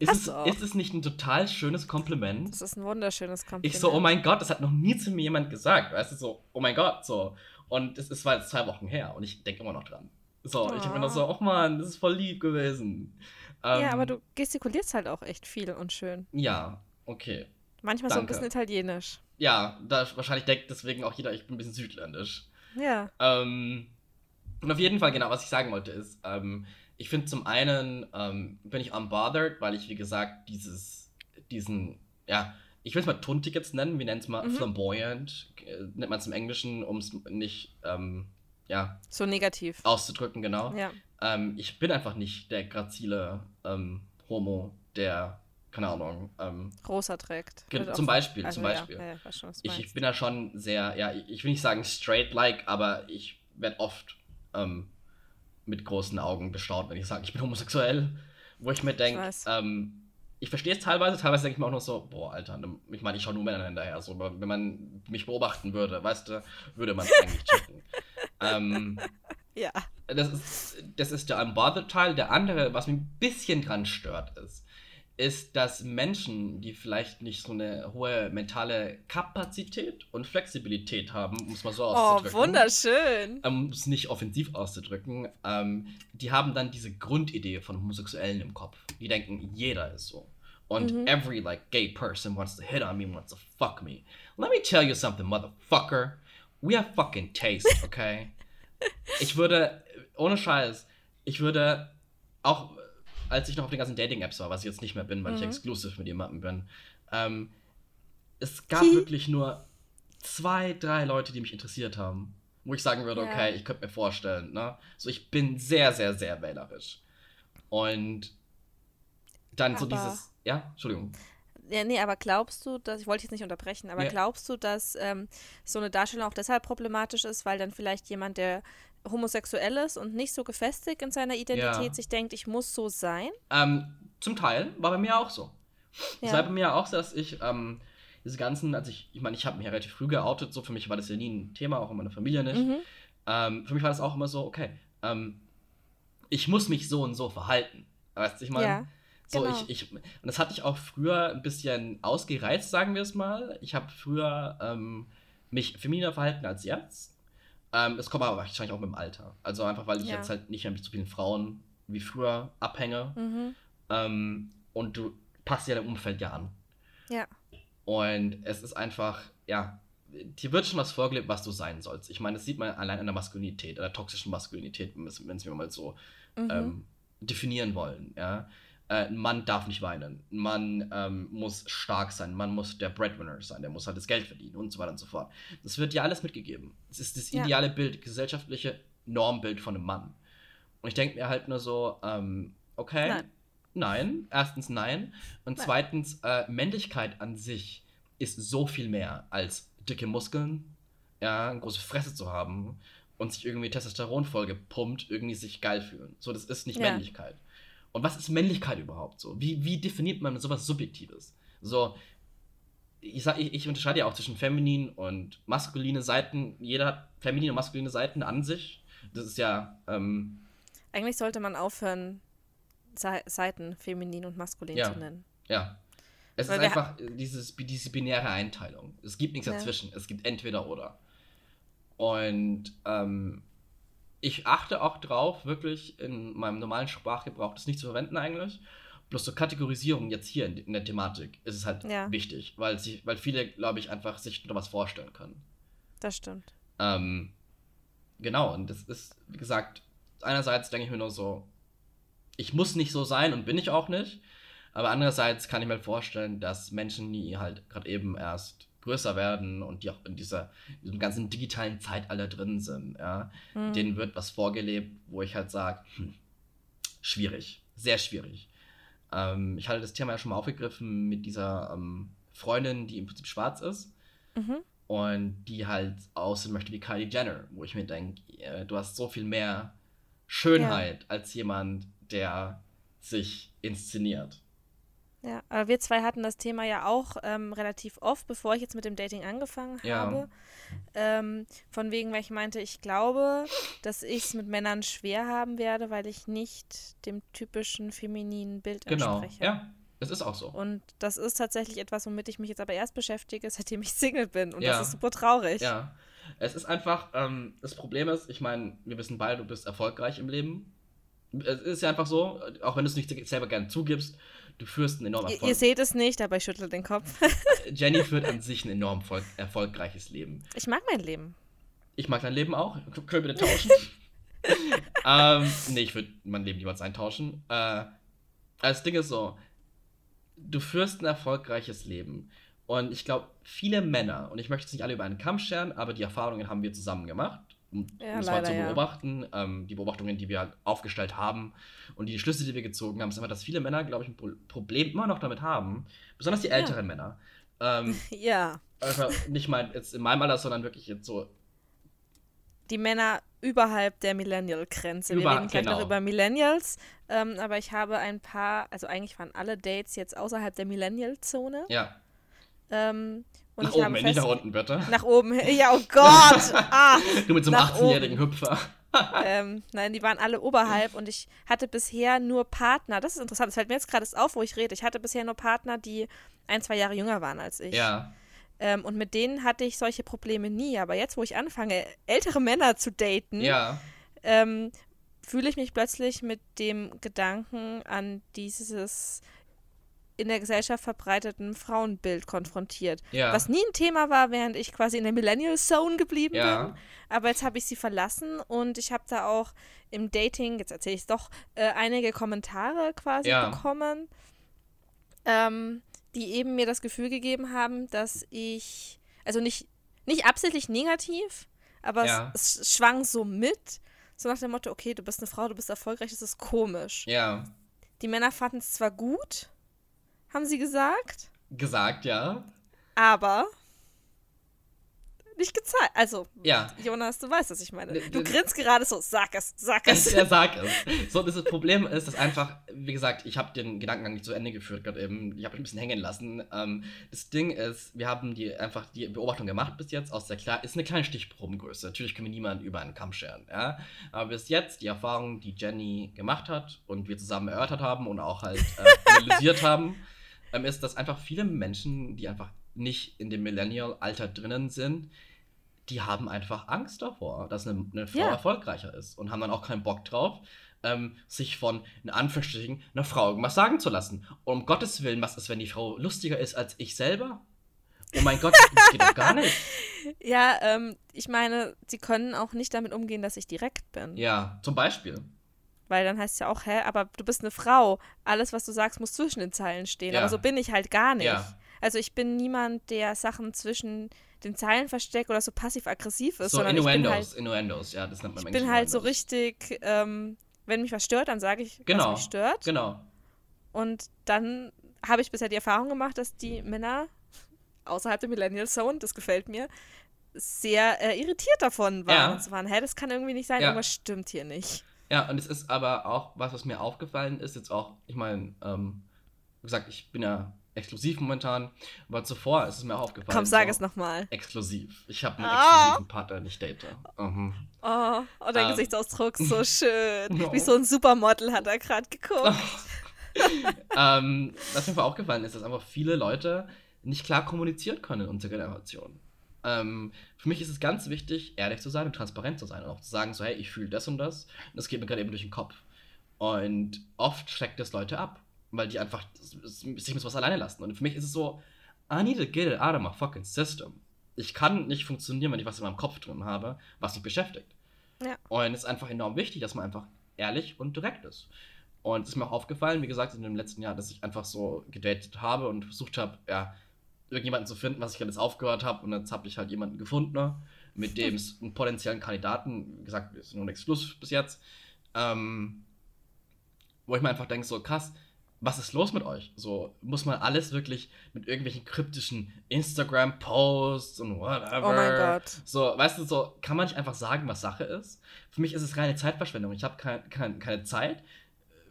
[SPEAKER 3] Ist es, ist es nicht ein total schönes Kompliment?
[SPEAKER 2] Das ist ein wunderschönes Kompliment.
[SPEAKER 3] Ich so, oh mein Gott, das hat noch nie zu mir jemand gesagt. Weißt du, so, oh mein Gott, so. Und es ist war jetzt zwei Wochen her und ich denke immer noch dran. So, ich bin noch so, oh Mann, das ist voll lieb gewesen. Ähm,
[SPEAKER 2] Ja, aber du gestikulierst halt auch echt viel und schön.
[SPEAKER 3] Ja, okay.
[SPEAKER 2] Manchmal so ein
[SPEAKER 3] Danke.
[SPEAKER 2] bisschen italienisch.
[SPEAKER 3] Ja, da wahrscheinlich denkt deswegen auch jeder, ich bin ein bisschen südländisch.
[SPEAKER 2] Ja.
[SPEAKER 3] Ähm, und auf jeden Fall, genau, was ich sagen wollte, ist, ähm, ich finde zum einen ähm, bin ich unbothered, weil ich, wie gesagt, dieses, diesen, ja, ich will es mal tuntig jetzt nennen, wir nennen es mal
[SPEAKER 2] Mhm.
[SPEAKER 3] flamboyant, äh, nennt man es im Englischen, um es nicht, ähm, ja,
[SPEAKER 2] So negativ.
[SPEAKER 3] auszudrücken, genau.
[SPEAKER 2] Ja.
[SPEAKER 3] Ähm, ich bin einfach nicht der grazile ähm, Homo, der, keine Ahnung, ähm,
[SPEAKER 2] Rosa trägt.
[SPEAKER 3] Zum Beispiel,
[SPEAKER 2] also,
[SPEAKER 3] zum Beispiel.
[SPEAKER 2] Ja, ja, schon,
[SPEAKER 3] ich, ich bin da schon sehr, ja, ich will nicht sagen straight-like, aber ich werde oft ähm, mit großen Augen bestaunt, wenn ich sage, ich bin homosexuell. Wo ich mir denke, ähm, ich verstehe es teilweise, teilweise denke ich mir auch noch so, boah, Alter, ne- ich meine, ich schaue nur Männer hinterher. So, wenn man mich beobachten würde, weißt du, würde man es eigentlich checken. ähm,
[SPEAKER 2] Ja.
[SPEAKER 3] das ist, das ist der Unbothered-Teil. Der andere, was mich ein bisschen dran stört, ist, ist, dass Menschen, die vielleicht nicht so eine hohe mentale Kapazität und Flexibilität haben, um es mal so
[SPEAKER 2] Oh,
[SPEAKER 3] auszudrücken.
[SPEAKER 2] wunderschön.
[SPEAKER 3] ähm, Um es nicht offensiv auszudrücken, ähm, die haben dann diese Grundidee von Homosexuellen im Kopf. Die denken, jeder ist so. Und
[SPEAKER 2] Mhm.
[SPEAKER 3] every like gay person wants to hit on me, wants to fuck me. Let me tell you something, motherfucker. We have fucking taste, okay? ich würde, ohne Scheiß, ich würde auch, als ich noch auf den ganzen Dating-Apps war, was ich jetzt nicht mehr bin, weil ich
[SPEAKER 2] Mhm.
[SPEAKER 3] exclusive mit jemandem bin, ähm, es gab wirklich nur zwei, drei Leute, die mich interessiert haben. Wo ich sagen würde,
[SPEAKER 2] Ja.
[SPEAKER 3] okay, ich könnte mir vorstellen, ne? So, ich bin sehr, sehr, sehr wählerisch. Und dann so
[SPEAKER 2] Aber-
[SPEAKER 3] dieses, ja, Entschuldigung.
[SPEAKER 2] Ja, nee, aber glaubst du, dass, ich wollte jetzt nicht unterbrechen, aber
[SPEAKER 3] Ja.
[SPEAKER 2] glaubst du, dass ähm, so eine Darstellung auch deshalb problematisch ist, weil dann vielleicht jemand, der homosexuell ist und nicht so gefestigt in seiner Identität,
[SPEAKER 3] Ja.
[SPEAKER 2] sich denkt, ich muss so sein?
[SPEAKER 3] Ähm, zum Teil war bei mir auch so. Es war
[SPEAKER 2] Ja.
[SPEAKER 3] bei mir auch so, dass ich ähm, diese ganzen, als ich, ich meine, ich habe mich ja relativ früh geoutet, so für mich war das ja nie ein Thema, auch in meiner Familie nicht.
[SPEAKER 2] Mhm.
[SPEAKER 3] Ähm, für mich war das auch immer so, okay, ähm, ich muss mich so und so verhalten. Weißt du, ich meine, so
[SPEAKER 2] genau.
[SPEAKER 3] ich, ich, und das hatte ich auch früher ein bisschen ausgereizt, sagen wir es mal. Ich habe früher ähm, mich femininer verhalten als jetzt. Ähm, das kommt aber wahrscheinlich auch mit dem Alter. Also einfach, weil ich
[SPEAKER 2] Ja.
[SPEAKER 3] jetzt halt nicht mehr mit so vielen Frauen wie früher Abhänge.
[SPEAKER 2] Mhm.
[SPEAKER 3] Ähm, und du passt ja dein Umfeld ja an.
[SPEAKER 2] Ja.
[SPEAKER 3] Und es ist einfach, ja, dir wird schon was vorgelebt, was du sein sollst. Ich meine, das sieht man allein an der Maskulinität, an der toxischen Maskulinität, wenn wir es mal so
[SPEAKER 2] Mhm.
[SPEAKER 3] ähm, definieren wollen. Ja? Äh, ein Mann darf nicht weinen. Ein Mann ähm, muss stark sein. Ein Mann muss der Breadwinner sein. Der muss halt das Geld verdienen und so weiter und so fort. Das wird dir alles mitgegeben. Das ist das
[SPEAKER 2] Ja.
[SPEAKER 3] ideale Bild, gesellschaftliche Normbild von einem Mann. Und ich denke mir halt nur so, ähm, okay,
[SPEAKER 2] Nein.
[SPEAKER 3] nein. Erstens nein. Und
[SPEAKER 2] Nein.
[SPEAKER 3] zweitens, äh, Männlichkeit an sich ist so viel mehr als dicke Muskeln, ja, eine große Fresse zu haben und sich irgendwie Testosteron vollgepumpt, irgendwie sich geil fühlen. So, das ist nicht
[SPEAKER 2] Ja.
[SPEAKER 3] Männlichkeit. Und was ist Männlichkeit überhaupt so? Wie, wie definiert man sowas Subjektives? So, ich, sag, ich, ich unterscheide ja auch zwischen feminin und maskuline Seiten. Jeder hat feminine und maskuline Seiten an sich. Das ist ja, ähm,
[SPEAKER 2] Eigentlich sollte man aufhören, Sei- Seiten feminin und maskulin
[SPEAKER 3] Ja.
[SPEAKER 2] zu nennen.
[SPEAKER 3] ja. Es
[SPEAKER 2] Weil
[SPEAKER 3] ist einfach dieses, diese binäre Einteilung. Es gibt nichts
[SPEAKER 2] Ja.
[SPEAKER 3] dazwischen. Es gibt entweder oder. Und ähm, ich achte auch drauf, wirklich in meinem normalen Sprachgebrauch das nicht zu verwenden eigentlich. Bloß zur Kategorisierung jetzt hier in, der Thematik ist es halt
[SPEAKER 2] Ja.
[SPEAKER 3] wichtig, weil, sie, weil viele, glaube ich, einfach sich da was vorstellen können.
[SPEAKER 2] Das stimmt.
[SPEAKER 3] Ähm, genau, und das ist, wie gesagt, einerseits denke ich mir nur so, ich muss nicht so sein und bin ich auch nicht, aber andererseits kann ich mir vorstellen, dass Menschen, die halt gerade eben erst größer werden und die auch in dieser, diesem ganzen digitalen Zeitalter drin sind, ja,
[SPEAKER 2] Mhm.
[SPEAKER 3] denen wird was vorgelebt, wo ich halt sage, hm, schwierig, sehr schwierig. Ähm, ich hatte das Thema ja schon mal aufgegriffen mit dieser ähm, Freundin, die im Prinzip schwarz ist
[SPEAKER 2] Mhm.
[SPEAKER 3] und die halt aussehen möchte wie Kylie Jenner, wo ich mir denke, äh, du hast so viel mehr Schönheit als jemand, der sich inszeniert.
[SPEAKER 2] Ja, aber wir zwei hatten das Thema ja auch ähm, relativ oft, bevor ich jetzt mit dem Dating angefangen
[SPEAKER 3] Ja.
[SPEAKER 2] habe. Ähm, von wegen, weil ich meinte, ich glaube, dass ich es mit Männern schwer haben werde, weil ich nicht dem typischen femininen Bild
[SPEAKER 3] Genau,
[SPEAKER 2] entspreche.
[SPEAKER 3] ja, es ist auch so.
[SPEAKER 2] Und das ist tatsächlich etwas, womit ich mich jetzt aber erst beschäftige, seitdem ich Single bin. Und
[SPEAKER 3] Ja.
[SPEAKER 2] das ist super traurig.
[SPEAKER 3] Ja, es ist einfach, ähm, das Problem ist, ich meine, wir wissen beide, du bist erfolgreich im Leben. Es ist ja einfach so, auch wenn du es nicht selber gerne zugibst, du führst einen enorm
[SPEAKER 2] Ihr,
[SPEAKER 3] Erfolg.
[SPEAKER 2] ihr seht es nicht, aber ich schüttle den Kopf.
[SPEAKER 3] Jenny führt an sich ein enorm erfolg erfolgreiches Leben.
[SPEAKER 2] Ich mag mein Leben.
[SPEAKER 3] Ich mag dein Leben auch. Können wir bitte tauschen? ähm, nee, ich würde mein Leben niemals eintauschen. Äh, das Ding ist so, du führst ein erfolgreiches Leben. Und ich glaube, viele Männer, und ich möchte es nicht alle über einen Kamm scheren, aber die Erfahrungen haben wir zusammen gemacht. Um
[SPEAKER 2] Ja,
[SPEAKER 3] es mal zu
[SPEAKER 2] ja.
[SPEAKER 3] beobachten, ähm, die Beobachtungen, die wir halt aufgestellt haben und die Schlüsse, die wir gezogen haben, ist immer, dass viele Männer, glaube ich, ein Pro Problem immer noch damit haben, besonders die
[SPEAKER 2] Ja.
[SPEAKER 3] älteren Männer. Ähm,
[SPEAKER 2] Ja.
[SPEAKER 3] also nicht mal jetzt in meinem Alter, sondern wirklich jetzt so
[SPEAKER 2] Die Männer überhalb der Millennial-Grenze. Wir
[SPEAKER 3] Über-
[SPEAKER 2] reden gleich noch
[SPEAKER 3] genau.
[SPEAKER 2] über Millennials. Ähm, aber ich habe ein paar, also eigentlich waren alle Dates jetzt außerhalb der Millennial-Zone.
[SPEAKER 3] Ja.
[SPEAKER 2] Ähm, und
[SPEAKER 3] nach oben nicht nach unten, bitte.
[SPEAKER 2] Nach oben. Ja, oh Gott! ah,
[SPEAKER 3] Du mit so einem
[SPEAKER 2] nach
[SPEAKER 3] 18-jährigen Hüpfer.
[SPEAKER 2] ähm, nein, die waren alle oberhalb und ich hatte bisher nur Partner. Das ist interessant, das fällt mir jetzt gerade auf, wo ich rede. Ich hatte bisher nur Partner, die ein, zwei Jahre jünger waren als ich.
[SPEAKER 3] Ja.
[SPEAKER 2] Ähm, und mit denen hatte ich solche Probleme nie. Aber jetzt, wo ich anfange, ältere Männer zu daten,
[SPEAKER 3] Ja.
[SPEAKER 2] ähm, fühle ich mich plötzlich mit dem Gedanken an dieses in der Gesellschaft verbreiteten Frauenbild konfrontiert.
[SPEAKER 3] Ja.
[SPEAKER 2] Was nie ein Thema war, während ich quasi in der Millennial Zone geblieben
[SPEAKER 3] Ja.
[SPEAKER 2] bin. Aber jetzt habe ich sie verlassen und ich habe da auch im Dating, jetzt erzähle ich es doch, äh, einige Kommentare quasi
[SPEAKER 3] Ja.
[SPEAKER 2] bekommen, ähm, die eben mir das Gefühl gegeben haben, dass ich, also nicht, nicht absichtlich negativ, aber es, es schwang so mit, so nach dem Motto, okay, du bist eine Frau, du bist erfolgreich, das ist komisch.
[SPEAKER 3] Ja.
[SPEAKER 2] Die Männer fanden es zwar gut, haben sie gesagt,
[SPEAKER 3] Gesagt, ja.
[SPEAKER 2] aber nicht gezeigt. Also,
[SPEAKER 3] Ja.
[SPEAKER 2] Jonas, du weißt, was ich meine.
[SPEAKER 3] Ne,
[SPEAKER 2] Du
[SPEAKER 3] ne-
[SPEAKER 2] grinst gerade so, sag es, sag es.
[SPEAKER 3] Er sagt es. So, das Problem ist, dass einfach, wie gesagt, ich habe den Gedankengang nicht zu Ende geführt gerade eben. Ich habe mich ein bisschen hängen lassen. Ähm, das Ding ist, wir haben die einfach die Beobachtung gemacht bis jetzt aus der klar ist eine kleine Stichprobengröße. Natürlich können wir niemanden über einen Kamm scheren, ja. Aber bis jetzt die Erfahrung, die Jenny gemacht hat und wir zusammen erörtert haben und auch halt äh, analysiert haben, ähm, ist, dass einfach viele Menschen, die einfach nicht in dem Millennial-Alter drinnen sind, die haben einfach Angst davor, dass eine, eine Frau
[SPEAKER 2] Ja.
[SPEAKER 3] erfolgreicher ist und haben dann auch keinen Bock drauf, ähm, sich von, in Anführungsstrichen, einer Frau irgendwas sagen zu lassen. Und um Gottes Willen, was ist, wenn die Frau lustiger ist als ich selber? Oh mein Gott, das geht doch gar nicht.
[SPEAKER 2] Ja, ähm, ich meine, sie können auch nicht damit umgehen, dass ich direkt bin.
[SPEAKER 3] Ja, zum Beispiel.
[SPEAKER 2] Weil dann heißt es ja auch, hä, aber du bist eine Frau. Alles, was du sagst, muss zwischen den Zeilen stehen.
[SPEAKER 3] Ja.
[SPEAKER 2] Aber so bin ich halt gar nicht.
[SPEAKER 3] Ja.
[SPEAKER 2] Also ich bin niemand, der Sachen zwischen den Zeilen versteckt oder so passiv-aggressiv ist,
[SPEAKER 3] So
[SPEAKER 2] sondern
[SPEAKER 3] Innuendos,
[SPEAKER 2] halt,
[SPEAKER 3] Innuendos, ja, das nennt man
[SPEAKER 2] ich bin halt so
[SPEAKER 3] Innuendos.
[SPEAKER 2] richtig, ähm, wenn mich was stört, dann sage ich,
[SPEAKER 3] Genau.
[SPEAKER 2] was mich stört.
[SPEAKER 3] Genau.
[SPEAKER 2] Und dann habe ich bisher die Erfahrung gemacht, dass die Männer außerhalb der Millennial Zone, das gefällt mir, sehr äh, irritiert davon waren.
[SPEAKER 3] Ja.
[SPEAKER 2] Und so waren, hä, das kann irgendwie nicht sein,
[SPEAKER 3] Ja.
[SPEAKER 2] irgendwas stimmt hier nicht.
[SPEAKER 3] Ja, und es ist aber auch was, was mir aufgefallen ist, jetzt auch, ich meine, ähm, wie gesagt, ich bin ja exklusiv momentan, aber zuvor ist es mir auch aufgefallen.
[SPEAKER 2] Komm, sag
[SPEAKER 3] so,
[SPEAKER 2] es nochmal.
[SPEAKER 3] Exklusiv. Ich habe einen
[SPEAKER 2] Ah.
[SPEAKER 3] exklusiven Partner, den ich date. Mhm.
[SPEAKER 2] Oh, oh dein
[SPEAKER 3] Ähm.
[SPEAKER 2] Gesichtsausdruck, so schön.
[SPEAKER 3] No.
[SPEAKER 2] Wie so ein Supermodel hat er gerade geguckt.
[SPEAKER 3] ähm, was mir aufgefallen ist, dass einfach viele Leute nicht klar kommunizieren können in unserer Generation. Ähm, für mich ist es ganz wichtig, ehrlich zu sein und transparent zu sein und auch zu sagen, so, hey, ich fühle das und das und das geht mir gerade eben durch den Kopf. Und oft schreckt das Leute ab, weil die einfach sich mit was alleine lassen. Und für mich ist es so, I need to get it out of my fucking system. Ich kann nicht funktionieren, wenn ich was in meinem Kopf drin habe, was mich beschäftigt.
[SPEAKER 2] Ja.
[SPEAKER 3] Und es ist einfach enorm wichtig, dass man einfach ehrlich und direkt ist. Und es ist mir auch aufgefallen, wie gesagt, in dem letzten Jahr, dass ich einfach so gedatet habe und versucht habe, ja, irgendjemanden zu finden, was ich alles aufgehört habe. Und jetzt habe ich halt jemanden gefunden, ne, mit dem es einen potenziellen Kandidaten, wie gesagt, ist nur ein Exklusiv bis jetzt, ähm, wo ich mir einfach denke, so krass, was ist los mit euch? So, muss man alles wirklich mit irgendwelchen kryptischen Instagram-Posts und whatever.
[SPEAKER 2] Oh mein Gott.
[SPEAKER 3] So, weißt du, so, kann man nicht einfach sagen, was Sache ist? Für mich ist es reine Zeitverschwendung. Ich habe kein, kein, keine Zeit,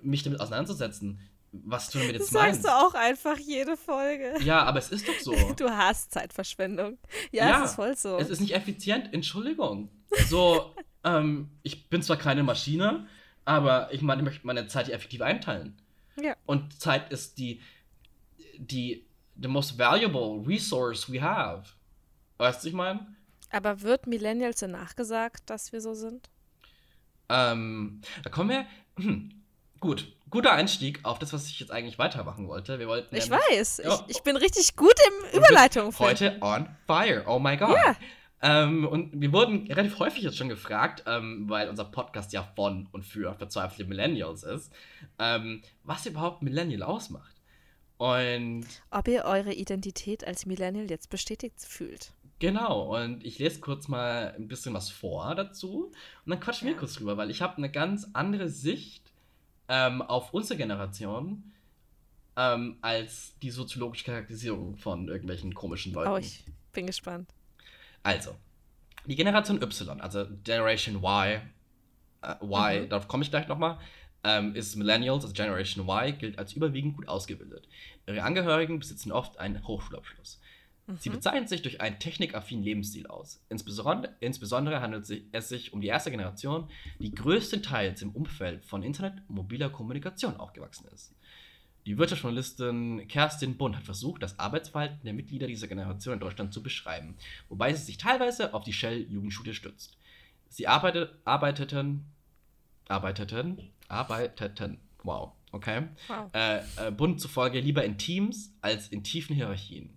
[SPEAKER 3] mich damit auseinanderzusetzen. Was du damit
[SPEAKER 2] Das
[SPEAKER 3] jetzt
[SPEAKER 2] sagst
[SPEAKER 3] meinst.
[SPEAKER 2] du auch einfach jede Folge.
[SPEAKER 3] Ja, aber es ist doch so.
[SPEAKER 2] Du hast Zeitverschwendung. Ja,
[SPEAKER 3] Ja,
[SPEAKER 2] es ist voll so.
[SPEAKER 3] Es ist nicht effizient, Entschuldigung. So, ähm, ich bin zwar keine Maschine, aber ich meine, ich möchte meine Zeit effektiv einteilen.
[SPEAKER 2] Ja.
[SPEAKER 3] Und Zeit ist die, die, the most valuable resource we have. Weißt du, ich meine?
[SPEAKER 2] Aber wird Millennials denn nachgesagt, dass wir so sind?
[SPEAKER 3] Ähm, da kommen wir. Hm, gut, guter Einstieg auf das, was ich jetzt eigentlich weitermachen wollte. Wir wollten
[SPEAKER 2] Ich weiß.
[SPEAKER 3] Ja.
[SPEAKER 2] Ich, ich bin richtig gut im Überleitung.
[SPEAKER 3] Heute on fire. Oh my god.
[SPEAKER 2] Ja.
[SPEAKER 3] Ähm, und wir wurden relativ häufig jetzt schon gefragt, ähm, weil unser Podcast ja von und für verzweifelte Millennials ist, ähm, was überhaupt Millennial ausmacht. Und
[SPEAKER 2] Ob ihr eure Identität als Millennial jetzt bestätigt fühlt.
[SPEAKER 3] genau, und ich lese kurz mal ein bisschen was vor dazu und dann quatschen wir
[SPEAKER 2] Ja.
[SPEAKER 3] kurz drüber, weil ich habe eine ganz andere Sicht ähm, auf unsere Generation ähm, als die soziologische Charakterisierung von irgendwelchen komischen Leuten.
[SPEAKER 2] Oh, ich bin gespannt.
[SPEAKER 3] Also, die Generation Y, also Generation Y, äh, Y,
[SPEAKER 2] Mhm.
[SPEAKER 3] darauf komme ich gleich nochmal, ähm, ist Millennials, also Generation Y, gilt als überwiegend gut ausgebildet. Ihre Angehörigen besitzen oft einen Hochschulabschluss. Sie
[SPEAKER 2] Mhm.
[SPEAKER 3] bezeichnen sich durch einen technikaffinen Lebensstil aus. Insbesondere, insbesondere handelt es sich um die erste Generation, die größtenteils im Umfeld von Internet und mobiler Kommunikation aufgewachsen ist. Die Wirtschaftsjournalistin Kerstin Bund hat versucht, das Arbeitsverhalten der Mitglieder dieser Generation in Deutschland zu beschreiben, wobei sie sich teilweise auf die Shell-Jugendschule stützt. Sie arbeitet, arbeiteten, arbeiteten, arbeiteten, wow, okay,
[SPEAKER 2] Wow.
[SPEAKER 3] äh, äh, Bund zufolge lieber in Teams als in tiefen Hierarchien.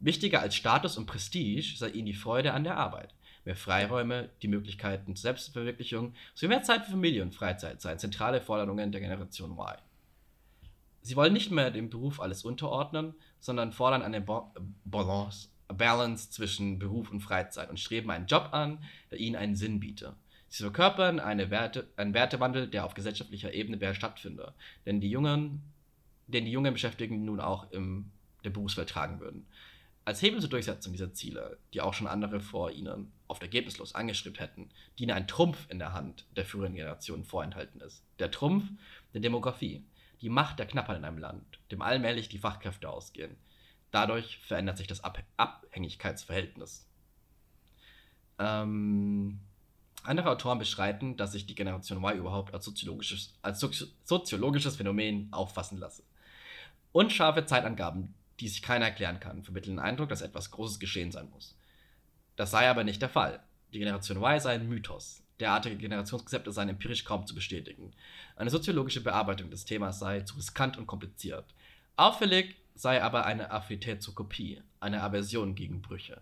[SPEAKER 3] Wichtiger als Status und Prestige sei ihnen die Freude an der Arbeit. Mehr Freiräume, die Möglichkeiten zur Selbstverwirklichung sowie mehr Zeit für Familie und Freizeit seien zentrale Forderungen der Generation Y. Sie wollen nicht mehr dem Beruf alles unterordnen, sondern fordern eine Ba- Balance, Balance zwischen Beruf und Freizeit und streben einen Job an, der ihnen einen Sinn biete. Sie verkörpern eine Werte, einen Wertewandel, der auf gesellschaftlicher Ebene stattfinde, denn die jungen, den die jungen Beschäftigten nun auch in der Berufswelt tragen würden. Als Hebel zur Durchsetzung dieser Ziele, die auch schon andere vor ihnen oft ergebnislos angestrebt hätten, diene ein Trumpf in der Hand der früheren Generationen vorenthalten ist. Der Trumpf der Demografie, die Macht der Knappheit in einem Land, dem allmählich die Fachkräfte ausgehen. Dadurch verändert sich das Ab Abhängigkeitsverhältnis. Ähm, andere Autoren beschreiten, dass sich die Generation Y überhaupt als soziologisches, als sozi soziologisches Phänomen auffassen lasse. Unscharfe Zeitangaben, die sich keiner erklären kann, vermitteln den Eindruck, dass etwas Großes geschehen sein muss. Das sei aber nicht der Fall. Die Generation Y sei ein Mythos, derartige Generationskonzepte seien empirisch kaum zu bestätigen. Eine soziologische Bearbeitung des Themas sei zu riskant und kompliziert. Auffällig sei aber eine Affinität zur Kopie, eine Aversion gegen Brüche.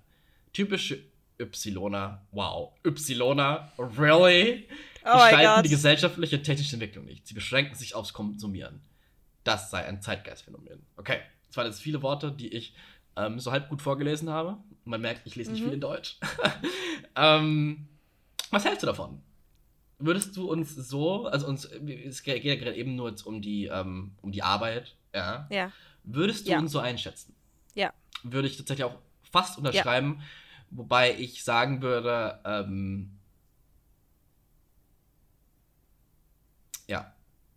[SPEAKER 3] Typische Ypsiloner, wow, Ypsiloner, really?
[SPEAKER 2] Oh
[SPEAKER 3] gestalten die gesellschaftliche und technische Entwicklung nicht. Sie beschränken sich aufs Konsumieren. Das sei ein Zeitgeistphänomen. Okay, das waren jetzt viele Worte, die ich ähm, so halb gut vorgelesen habe. Man merkt, ich lese nicht
[SPEAKER 2] Mhm.
[SPEAKER 3] viel in Deutsch. ähm, was hältst du davon? Würdest du uns so, also uns, es geht ja gerade eben nur jetzt um die, ähm, um die Arbeit, ja?
[SPEAKER 2] Ja.
[SPEAKER 3] Würdest du
[SPEAKER 2] Ja.
[SPEAKER 3] uns so einschätzen?
[SPEAKER 2] Ja.
[SPEAKER 3] Würde ich tatsächlich auch fast unterschreiben, wobei ich sagen würde, ähm, ja,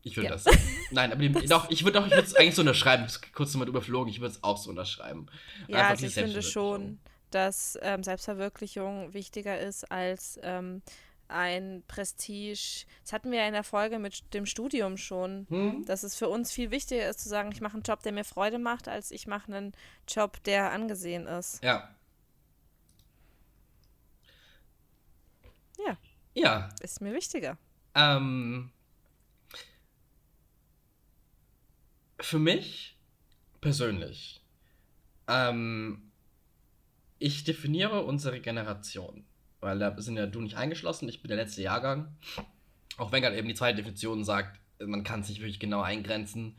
[SPEAKER 3] ich würde
[SPEAKER 2] Ja.
[SPEAKER 3] das. Nein, aber die, doch, ich würde doch, ich würde es eigentlich so unterschreiben. Ich kurz damit überflogen, ich würde es auch so unterschreiben.
[SPEAKER 2] Ja,
[SPEAKER 3] Einfach
[SPEAKER 2] also ich finde schon, dass ähm, Selbstverwirklichung wichtiger ist als ähm, ein Prestige. Das hatten wir ja in der Folge mit dem Studium schon,
[SPEAKER 3] Hm?
[SPEAKER 2] dass es für uns viel wichtiger ist zu sagen, ich mache einen Job, der mir Freude macht, als ich mache einen Job, der angesehen ist.
[SPEAKER 3] Ja.
[SPEAKER 2] Ja.
[SPEAKER 3] Ja.
[SPEAKER 2] Ist mir wichtiger.
[SPEAKER 3] Ähm, für mich persönlich, ähm, ich definiere unsere Generation, weil da sind ja du nicht eingeschlossen, ich bin der letzte Jahrgang. Auch wenn gerade eben die zweite Definition sagt, man kann es nicht wirklich genau eingrenzen.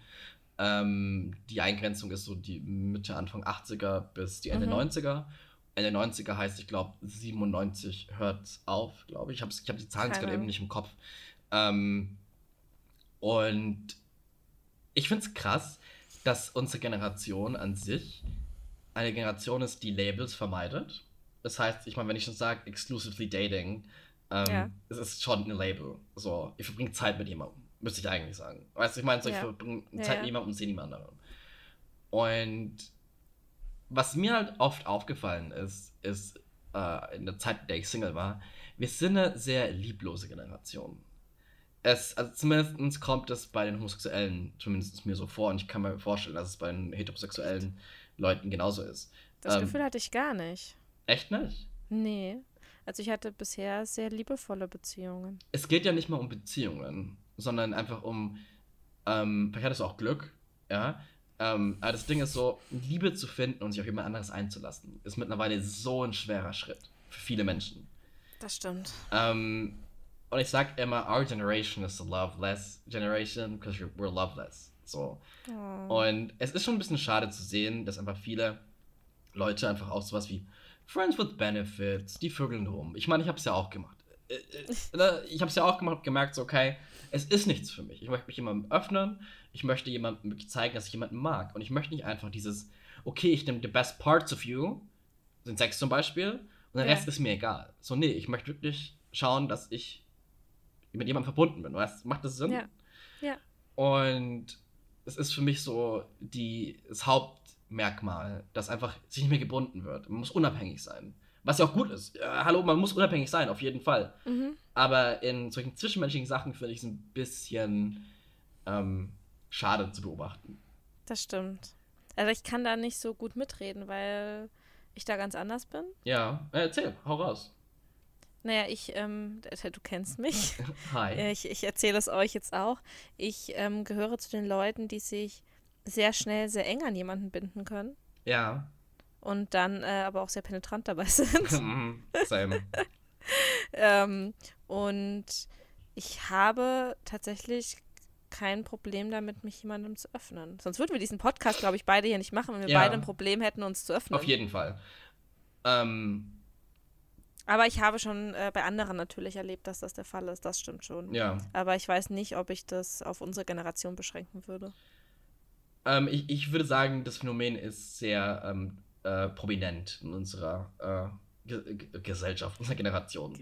[SPEAKER 3] Ähm, die Eingrenzung ist so die Mitte, Anfang 80er bis die Ende
[SPEAKER 2] Mhm.
[SPEAKER 3] 90er. Ende 90er heißt, ich glaube, 97 hört auf, glaube ich. Ich habe ich hab die Zahlen gerade eben nicht im Kopf. Ähm, und ich finde es krass, dass unsere Generation an sich eine Generation ist, die Labels vermeidet. Das heißt, ich meine, wenn ich schon sage, exclusively dating, ähm,
[SPEAKER 2] Ja.
[SPEAKER 3] es ist schon ein Label. So, ich verbringe Zeit mit jemandem, müsste ich eigentlich sagen. Weißt du, ich meine, so, ich
[SPEAKER 2] Ja.
[SPEAKER 3] verbringe Zeit
[SPEAKER 2] ja.
[SPEAKER 3] mit jemandem und sehe niemand anderen. Und was mir halt oft aufgefallen ist, ist äh, in der Zeit, in der ich Single war, wir sind eine sehr lieblose Generation. Es, also zumindest kommt es bei den Homosexuellen, zumindest mir so vor, und ich kann mir vorstellen, dass es bei den heterosexuellen Leuten genauso ist.
[SPEAKER 2] Das
[SPEAKER 3] Ähm,
[SPEAKER 2] Gefühl hatte ich gar nicht.
[SPEAKER 3] Echt nicht?
[SPEAKER 2] Nee. Also ich hatte bisher sehr liebevolle Beziehungen.
[SPEAKER 3] Es geht ja nicht mal um Beziehungen, sondern einfach um, ähm, vielleicht hattest du auch Glück, ja. Ähm, aber das Ding ist so, Liebe zu finden und sich auf jemand anderes einzulassen, ist mittlerweile so ein schwerer Schritt für viele Menschen.
[SPEAKER 2] Das stimmt.
[SPEAKER 3] Ähm, und ich sag immer, our generation is the loveless generation, because we're, loveless. So.
[SPEAKER 2] Oh.
[SPEAKER 3] Und es ist schon ein bisschen schade zu sehen, dass einfach viele Leute einfach auch sowas wie Friends with Benefits, die vögeln rum. Ich meine, ich habe es ja auch gemacht. Äh, äh, ne, Ich habe es ja auch gemacht, gemerkt, so, okay, es ist nichts für mich. Ich möchte mich jemandem öffnen, ich möchte jemandem zeigen, dass ich jemanden mag. Und ich möchte nicht einfach dieses, okay, ich nehme the best parts of you, den Sex zum Beispiel, und der
[SPEAKER 2] Ja.
[SPEAKER 3] Rest ist mir egal. So, nee, ich möchte wirklich schauen, dass ich mit jemandem verbunden bin. Weißt, macht das Sinn?
[SPEAKER 2] Ja. Ja.
[SPEAKER 3] Und es ist für mich so die, das Hauptmerkmal, dass einfach sich nicht mehr gebunden wird. Man muss unabhängig sein. Was ja auch gut ist. Ja, hallo, man muss unabhängig sein, auf jeden Fall.
[SPEAKER 2] Mhm.
[SPEAKER 3] Aber in solchen zwischenmenschlichen Sachen finde ich es ein bisschen ähm, schade zu beobachten.
[SPEAKER 2] Das stimmt. Also ich kann da nicht so gut mitreden, weil ich da ganz anders bin.
[SPEAKER 3] Ja, äh, erzähl, hau raus.
[SPEAKER 2] Naja, ich, ähm, du kennst mich.
[SPEAKER 3] Hi.
[SPEAKER 2] Ich, ich erzähle es euch jetzt auch. Ich ähm, gehöre zu den Leuten, die sich sehr schnell sehr eng an jemanden binden können
[SPEAKER 3] Ja.
[SPEAKER 2] und dann äh, aber auch sehr penetrant dabei sind.
[SPEAKER 3] Same.
[SPEAKER 2] ähm, und ich habe tatsächlich kein Problem damit, mich jemandem zu öffnen. Sonst würden wir diesen Podcast, glaube ich, beide hier nicht machen, wenn wir
[SPEAKER 3] Ja.
[SPEAKER 2] beide ein Problem hätten, uns zu öffnen.
[SPEAKER 3] Auf jeden Fall. Ähm,
[SPEAKER 2] Aber ich habe schon äh, bei anderen natürlich erlebt, dass das der Fall ist. Das stimmt schon.
[SPEAKER 3] ja.
[SPEAKER 2] Aber ich weiß nicht, ob ich das auf unsere Generation beschränken würde.
[SPEAKER 3] Ähm, ich, ich würde sagen, das Phänomen ist sehr ähm, äh, prominent in unserer äh, Ge Gesellschaft, unserer Generation.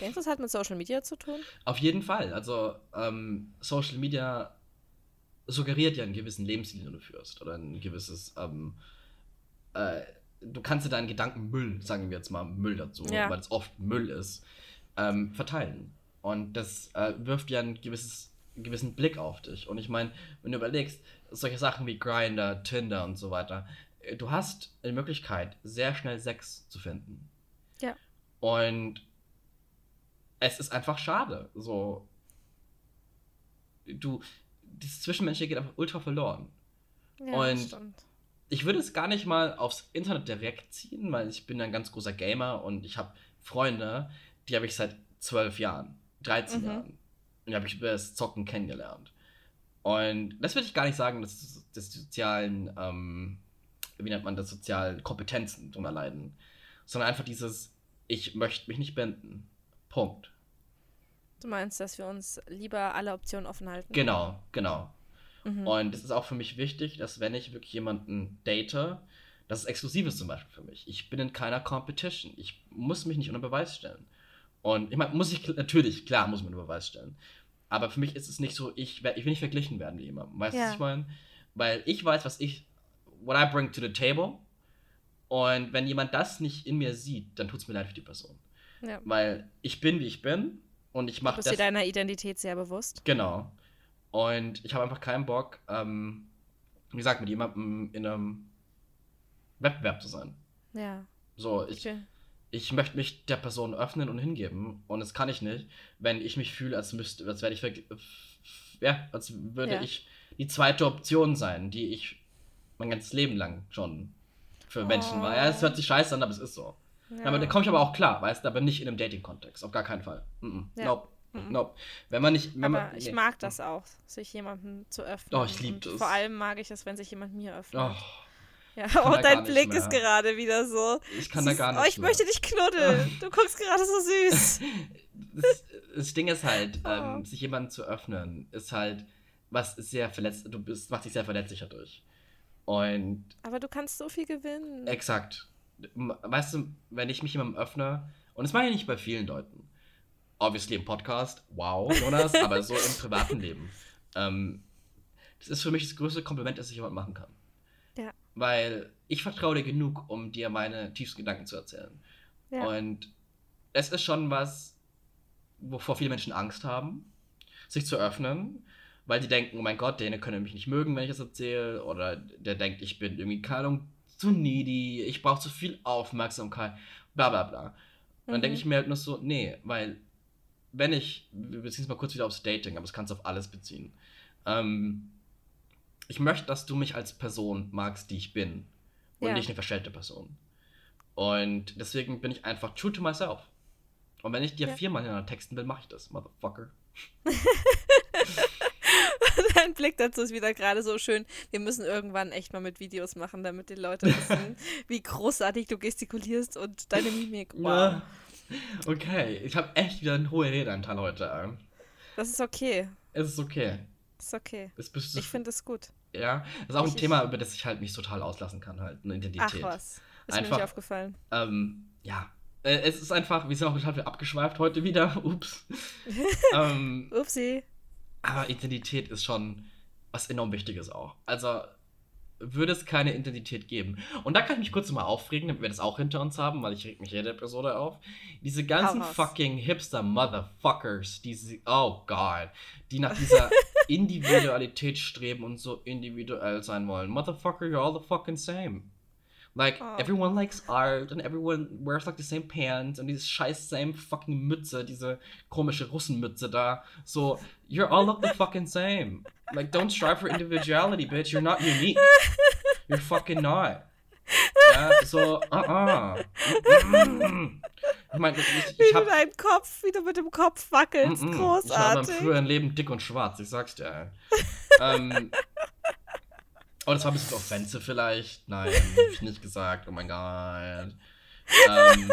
[SPEAKER 2] Denkst du, es hat mit Social Media zu tun?
[SPEAKER 3] Auf jeden Fall. Also ähm, Social Media suggeriert ja einen gewissen Lebensstil, den du führst. Oder ein gewisses, ähm, äh, du kannst dir deinen Gedanken Müll, sagen wir jetzt mal Müll dazu,
[SPEAKER 2] Ja.
[SPEAKER 3] weil es oft Müll ist, ähm, verteilen. Und das äh, wirft ja ein gewisses, einen gewissen Blick auf dich. Und ich meine, wenn du überlegst, solche Sachen wie Grindr, Tinder und so weiter, äh, du hast die Möglichkeit, sehr schnell Sex zu finden.
[SPEAKER 2] Ja.
[SPEAKER 3] Und es ist einfach schade. So, du, das Zwischenmenschliche geht einfach ultra verloren.
[SPEAKER 2] Ja,
[SPEAKER 3] Und-
[SPEAKER 2] stimmt.
[SPEAKER 3] Ich würde es gar nicht mal aufs Internet direkt ziehen, weil ich bin ein ganz großer Gamer und ich habe Freunde, die habe ich seit zwölf Jahren, 13
[SPEAKER 2] Mhm.
[SPEAKER 3] Jahren. Und die habe ich über das Zocken kennengelernt. Und das würde ich gar nicht sagen, dass das sozialen, ähm, wie nennt man das, sozialen Kompetenzen drunter leiden. Sondern einfach dieses, ich möchte mich nicht binden. Punkt.
[SPEAKER 2] Du meinst, dass wir uns lieber alle Optionen offen halten?
[SPEAKER 3] Genau, genau.
[SPEAKER 2] Mhm.
[SPEAKER 3] Und es ist auch für mich wichtig, dass wenn ich wirklich jemanden date, exklusiv ist zum Beispiel für mich. Ich bin in keiner Competition. Ich muss mich nicht unter Beweis stellen. Und ich meine, muss ich natürlich, klar, muss man unter Beweis stellen. Aber für mich ist es nicht so, ich, ich will nicht verglichen werden mit jemandem. Weißt du,
[SPEAKER 2] Ja.
[SPEAKER 3] was ich meine? Weil ich weiß, was ich, what I bring to the table. Und wenn jemand das nicht in mir sieht, dann tut es mir leid für die Person.
[SPEAKER 2] ja.
[SPEAKER 3] Weil ich bin, wie ich bin. Und ich
[SPEAKER 2] Du
[SPEAKER 3] mache
[SPEAKER 2] bist
[SPEAKER 3] das.
[SPEAKER 2] dir deiner Identität sehr bewusst.
[SPEAKER 3] Genau. Und ich habe einfach keinen Bock, ähm, wie gesagt, mit jemandem in einem Wettbewerb zu sein.
[SPEAKER 2] Ja.
[SPEAKER 3] So, ich,
[SPEAKER 2] Okay.
[SPEAKER 3] ich möchte mich der Person öffnen und hingeben. Und das kann ich nicht, wenn ich mich fühle, als müsste, als werde ich, ja, als würde
[SPEAKER 2] Ja.
[SPEAKER 3] ich die zweite Option sein, die ich mein ganzes Leben lang schon für Menschen war. Ja, es hört sich scheiße an, aber es ist so.
[SPEAKER 2] Ja.
[SPEAKER 3] Aber da komme ich aber auch klar, weißt du, aber nicht in einem Dating-Kontext, auf gar keinen Fall. Mm -mm.
[SPEAKER 2] Ja.
[SPEAKER 3] Nope.
[SPEAKER 2] Mhm.
[SPEAKER 3] Nope. Wenn man nicht, wenn
[SPEAKER 2] Aber
[SPEAKER 3] man,
[SPEAKER 2] ich
[SPEAKER 3] nee.
[SPEAKER 2] mag das auch, sich jemandem zu öffnen.
[SPEAKER 3] Oh, ich lieb
[SPEAKER 2] Und
[SPEAKER 3] das.
[SPEAKER 2] Vor allem mag ich es, wenn sich jemand mir öffnet.
[SPEAKER 3] Oh,
[SPEAKER 2] ja. Oh, dein Blick ist gerade wieder so.
[SPEAKER 3] ich kann da gar nicht
[SPEAKER 2] Oh, ich
[SPEAKER 3] mehr.
[SPEAKER 2] möchte dich knuddeln. Du guckst gerade so süß.
[SPEAKER 3] das, das Ding ist halt,
[SPEAKER 2] Oh.
[SPEAKER 3] ähm, sich jemandem zu öffnen, ist halt, was sehr verletzt, du bist, macht dich sehr verletzlich dadurch. Und
[SPEAKER 2] Aber du kannst so viel gewinnen.
[SPEAKER 3] exakt, weißt du, wenn ich mich jemandem öffne, und das meine ich nicht bei vielen Leuten, obviously im Podcast, wow, Jonas, aber so im privaten Leben. Ähm, das ist für mich das größte Kompliment, das ich jemand machen kann.
[SPEAKER 2] Ja.
[SPEAKER 3] Weil ich vertraue dir genug, um dir meine tiefsten Gedanken zu erzählen.
[SPEAKER 2] Ja.
[SPEAKER 3] Und es ist schon was, wovor viele Menschen Angst haben, sich zu öffnen, weil die denken, oh mein Gott, der könnte mich nicht mögen, wenn ich das erzähle, oder der denkt, ich bin irgendwie, keine Ahnung, zu needy, ich brauche zu viel Aufmerksamkeit, bla bla bla. Und dann
[SPEAKER 2] Mhm.
[SPEAKER 3] denke ich mir halt nur so, nee, weil wenn ich, wir beziehen es mal kurz wieder aufs Dating, aber das kannst du auf alles beziehen. Ähm, ich möchte, dass du mich als Person magst, die ich bin und
[SPEAKER 2] Ja.
[SPEAKER 3] nicht eine verstellte Person. Und deswegen bin ich einfach true to myself. Und wenn ich dir
[SPEAKER 2] Ja.
[SPEAKER 3] viermal hintereinander texten will, mache ich das, Motherfucker.
[SPEAKER 2] Dein Blick dazu ist wieder gerade so schön. Wir müssen irgendwann echt mal mit Videos machen, damit die Leute wissen, wie großartig du gestikulierst und deine Mimik. Wow.
[SPEAKER 3] Ja. Okay, ich habe echt wieder einen hohen Redeanteil heute. ey.
[SPEAKER 2] Das ist okay.
[SPEAKER 3] Es ist okay.
[SPEAKER 2] Ist okay.
[SPEAKER 3] Du,
[SPEAKER 2] Ich finde es gut.
[SPEAKER 3] ja, das ist auch ein
[SPEAKER 2] ich-
[SPEAKER 3] Thema, über das ich halt mich total auslassen kann, halt, eine
[SPEAKER 2] Ach
[SPEAKER 3] Identität.
[SPEAKER 2] was. Ist mir
[SPEAKER 3] Einfach-
[SPEAKER 2] nicht aufgefallen.
[SPEAKER 3] Ähm, ja. Äh, es ist einfach, wir sind auch total abgeschweift heute wieder. Ups. ähm,
[SPEAKER 2] Upsi.
[SPEAKER 3] aber Identität ist schon was enorm Wichtiges auch. Also würde es keine Identität geben. Und da kann ich mich kurz mal aufregen, damit wir das auch hinter uns haben, weil ich reg mich jede Episode auf. Diese ganzen fucking Hipster-Motherfuckers, die sie, oh God, die nach dieser Individualität streben und so individuell sein wollen. Motherfucker, you're all the fucking same. Like,
[SPEAKER 2] Oh.
[SPEAKER 3] everyone likes art and everyone wears like the same pants und diese scheiß same fucking Mütze, diese komische Russenmütze da. So, you're all look the fucking same. Like, don't strive for individuality, bitch. You're not unique. You're fucking not. Ja, so, uh-uh. Mm-mm. Ich meine, ich,
[SPEAKER 2] Wie
[SPEAKER 3] ich
[SPEAKER 2] du
[SPEAKER 3] hab,
[SPEAKER 2] deinen Kopf, wie du mit dem Kopf wackelst.
[SPEAKER 3] Mm-mm. Ich war in
[SPEAKER 2] Großartig.
[SPEAKER 3] meinem früheren Leben dick und schwarz, ich sag's dir. ähm, oh, das war ein bisschen offensive vielleicht. Nein, hab ich nicht gesagt. Oh mein Gott. Ähm,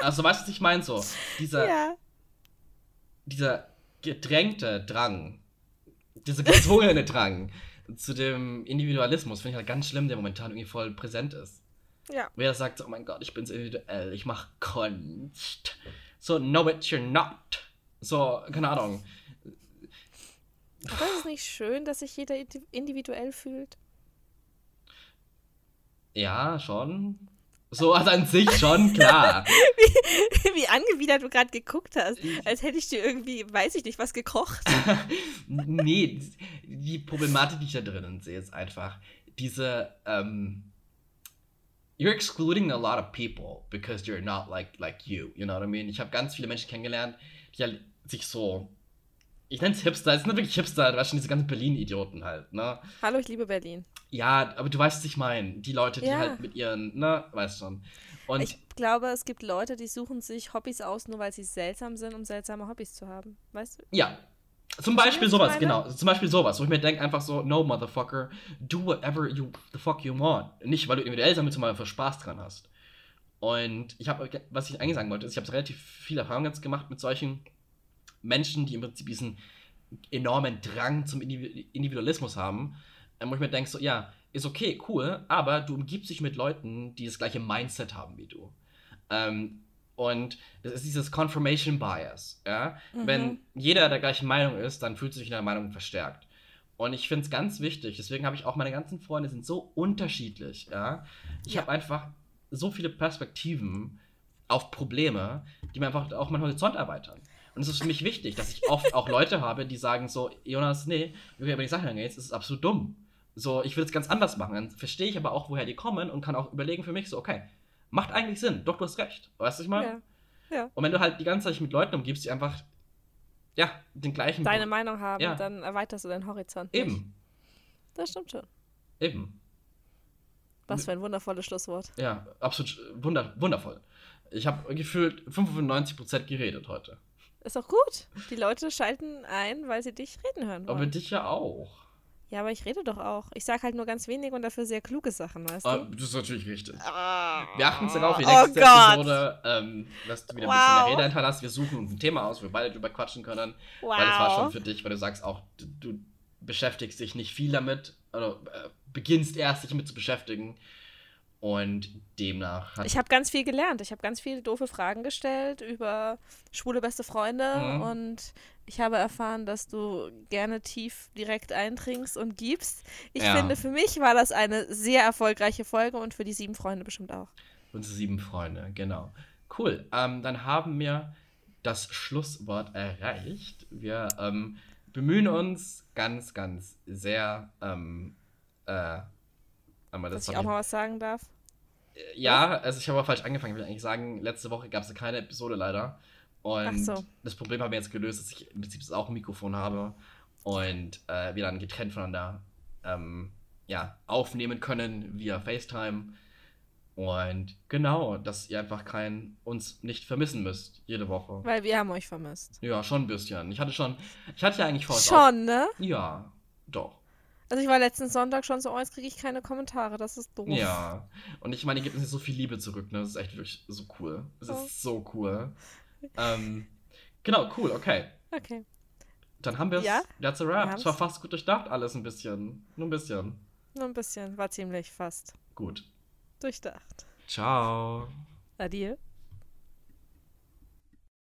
[SPEAKER 3] also, weißt du, was ich meine? So, dieser,
[SPEAKER 2] ja.
[SPEAKER 3] dieser gedrängte Drang, dieser gezwungene Drang zu dem Individualismus finde ich halt ganz schlimm, der momentan irgendwie voll präsent ist.
[SPEAKER 2] Ja.
[SPEAKER 3] Wer sagt so, oh mein Gott, ich bin's individuell, ich mach Kunst. So, no it, you're not. So, keine Ahnung.
[SPEAKER 2] Aber ist es nicht schön, dass sich jeder indi- individuell fühlt?
[SPEAKER 3] Ja, schon. So, also an sich schon, klar.
[SPEAKER 2] Wie angewidert du gerade geguckt hast. Als hätte ich dir irgendwie, weiß ich nicht, was gekocht.
[SPEAKER 3] nee, die Problematik, die ich da drinnen sehe, ist einfach diese, ähm, you're excluding a lot of people because you're not like, like you, you know what I mean? Ich habe ganz viele Menschen kennengelernt, die halt sich so. Ich nenne es Hipster, es sind wirklich Hipster, schon, diese ganzen Berlin-Idioten halt, ne?
[SPEAKER 2] Hallo, ich liebe Berlin.
[SPEAKER 3] Ja, aber du weißt, was ich meine. Die Leute, die
[SPEAKER 2] Ja.
[SPEAKER 3] halt mit ihren, ne, weißt schon. Und
[SPEAKER 2] ich glaube, es gibt Leute, die suchen sich Hobbys aus, nur weil sie seltsam sind, um seltsame Hobbys zu haben. Weißt du?
[SPEAKER 3] Ja. Zum Beispiel sowas,
[SPEAKER 2] meine?
[SPEAKER 3] genau. Zum Beispiel sowas, wo ich mir denke einfach so, no, motherfucker, do whatever you the fuck you want. Nicht, weil du individuell damit mal für Spaß dran hast. Und ich habe, was ich eigentlich sagen wollte, ist, ich habe relativ viel Erfahrung jetzt gemacht mit solchen Menschen, die im Prinzip diesen enormen Drang zum Individu- Individualismus haben, wo ich mir denke, so, ja, ist okay, cool, aber du umgibst dich mit Leuten, die das gleiche Mindset haben wie du. Ähm, und das ist dieses Confirmation Bias, ja. Wenn
[SPEAKER 2] Mhm.
[SPEAKER 3] jeder der gleichen Meinung ist, dann fühlt sich in der Meinung verstärkt. Und ich finde es ganz wichtig, deswegen habe ich auch meine ganzen Freunde sind so unterschiedlich, ja. Ich
[SPEAKER 2] Ja.
[SPEAKER 3] habe einfach so viele Perspektiven auf Probleme, die mir einfach auch meinen Horizont erweitern. Und es ist für mich wichtig, dass ich oft auch Leute habe, die sagen so, Jonas, nee, wie du über die Sache angehst, ist absolut dumm. So, ich will es ganz anders machen. Dann verstehe ich aber auch, woher die kommen und kann auch überlegen für mich so, okay, macht eigentlich Sinn. Doch, du hast recht. Weißt du, was ich meine?
[SPEAKER 2] Ja. Ja.
[SPEAKER 3] Und wenn du halt die ganze Zeit dich mit Leuten umgibst, die einfach, ja, den gleichen.
[SPEAKER 2] Deine Meinung haben,
[SPEAKER 3] Ja.
[SPEAKER 2] dann erweiterst du deinen Horizont. nicht.
[SPEAKER 3] Eben,
[SPEAKER 2] Das stimmt schon.
[SPEAKER 3] eben.
[SPEAKER 2] Was für ein wundervolles Schlusswort.
[SPEAKER 3] Ja, absolut wunder, wundervoll. Ich habe gefühlt 95% geredet heute.
[SPEAKER 2] Ist doch gut. Die Leute schalten ein, weil sie dich reden hören
[SPEAKER 3] Aber
[SPEAKER 2] wollen.
[SPEAKER 3] dich ja auch.
[SPEAKER 2] Ja, aber ich rede doch auch. Ich sage halt nur ganz wenig und dafür sehr kluge Sachen, weißt
[SPEAKER 3] Ah,
[SPEAKER 2] du?
[SPEAKER 3] das ist natürlich richtig.
[SPEAKER 2] Ah.
[SPEAKER 3] Wir achten uns darauf, die
[SPEAKER 2] Oh
[SPEAKER 3] nächste
[SPEAKER 2] Gott.
[SPEAKER 3] Episode, ähm, dass du wieder ein
[SPEAKER 2] Wow.
[SPEAKER 3] bisschen mehr Rede hinterlässt. Wir suchen uns ein Thema aus, wo wir beide drüber quatschen können. Weil das war schon
[SPEAKER 2] Wow.
[SPEAKER 3] für dich, weil du sagst auch, du, du beschäftigst dich nicht viel damit, oder äh, beginnst erst dich damit zu beschäftigen. Und demnach hat
[SPEAKER 2] Ich habe ganz viel gelernt. Ich habe ganz viele doofe Fragen gestellt über schwule beste Freunde
[SPEAKER 3] Mhm.
[SPEAKER 2] und ich habe erfahren, dass du gerne tief direkt eindringst und gibst. Ich
[SPEAKER 3] Ja.
[SPEAKER 2] finde, für mich war das eine sehr erfolgreiche Folge und für die sieben Freunde bestimmt auch.
[SPEAKER 3] unsere sieben Freunde, genau. Cool. Ähm, dann haben wir das Schlusswort erreicht. Wir ähm, bemühen uns ganz, ganz sehr. Ähm, äh, aber das
[SPEAKER 2] Dass ich auch mal was sagen darf.
[SPEAKER 3] Ja, also ich habe aber falsch angefangen. Ich will eigentlich sagen, letzte Woche gab es keine Episode leider. Und
[SPEAKER 2] so.
[SPEAKER 3] das Problem haben wir jetzt gelöst, dass ich im Prinzip auch ein Mikrofon habe und äh, wir dann getrennt voneinander ähm, ja, aufnehmen können via FaceTime. Und genau, dass ihr einfach kein uns nicht vermissen müsst jede Woche.
[SPEAKER 2] Weil wir haben euch vermisst.
[SPEAKER 3] Ja, schon ein bisschen. Ich hatte schon, ich hatte ja eigentlich vor.
[SPEAKER 2] Schon, ne?
[SPEAKER 3] Auch, ja, doch.
[SPEAKER 2] Also ich war letzten Sonntag schon so, oh, jetzt kriege ich keine Kommentare, das ist doof.
[SPEAKER 3] Ja. Und ich meine, ihr gebt uns jetzt so viel Liebe zurück, ne? Das ist echt wirklich so cool. Das
[SPEAKER 2] Oh.
[SPEAKER 3] ist so cool. Ähm, genau, cool, okay.
[SPEAKER 2] Okay.
[SPEAKER 3] Dann haben wir es.
[SPEAKER 2] Ja?
[SPEAKER 3] That's a wrap. Es war fast gut durchdacht, alles ein bisschen. Nur ein bisschen.
[SPEAKER 2] Nur ein bisschen, war ziemlich fast
[SPEAKER 3] Gut.
[SPEAKER 2] durchdacht.
[SPEAKER 3] Ciao.
[SPEAKER 2] Adieu.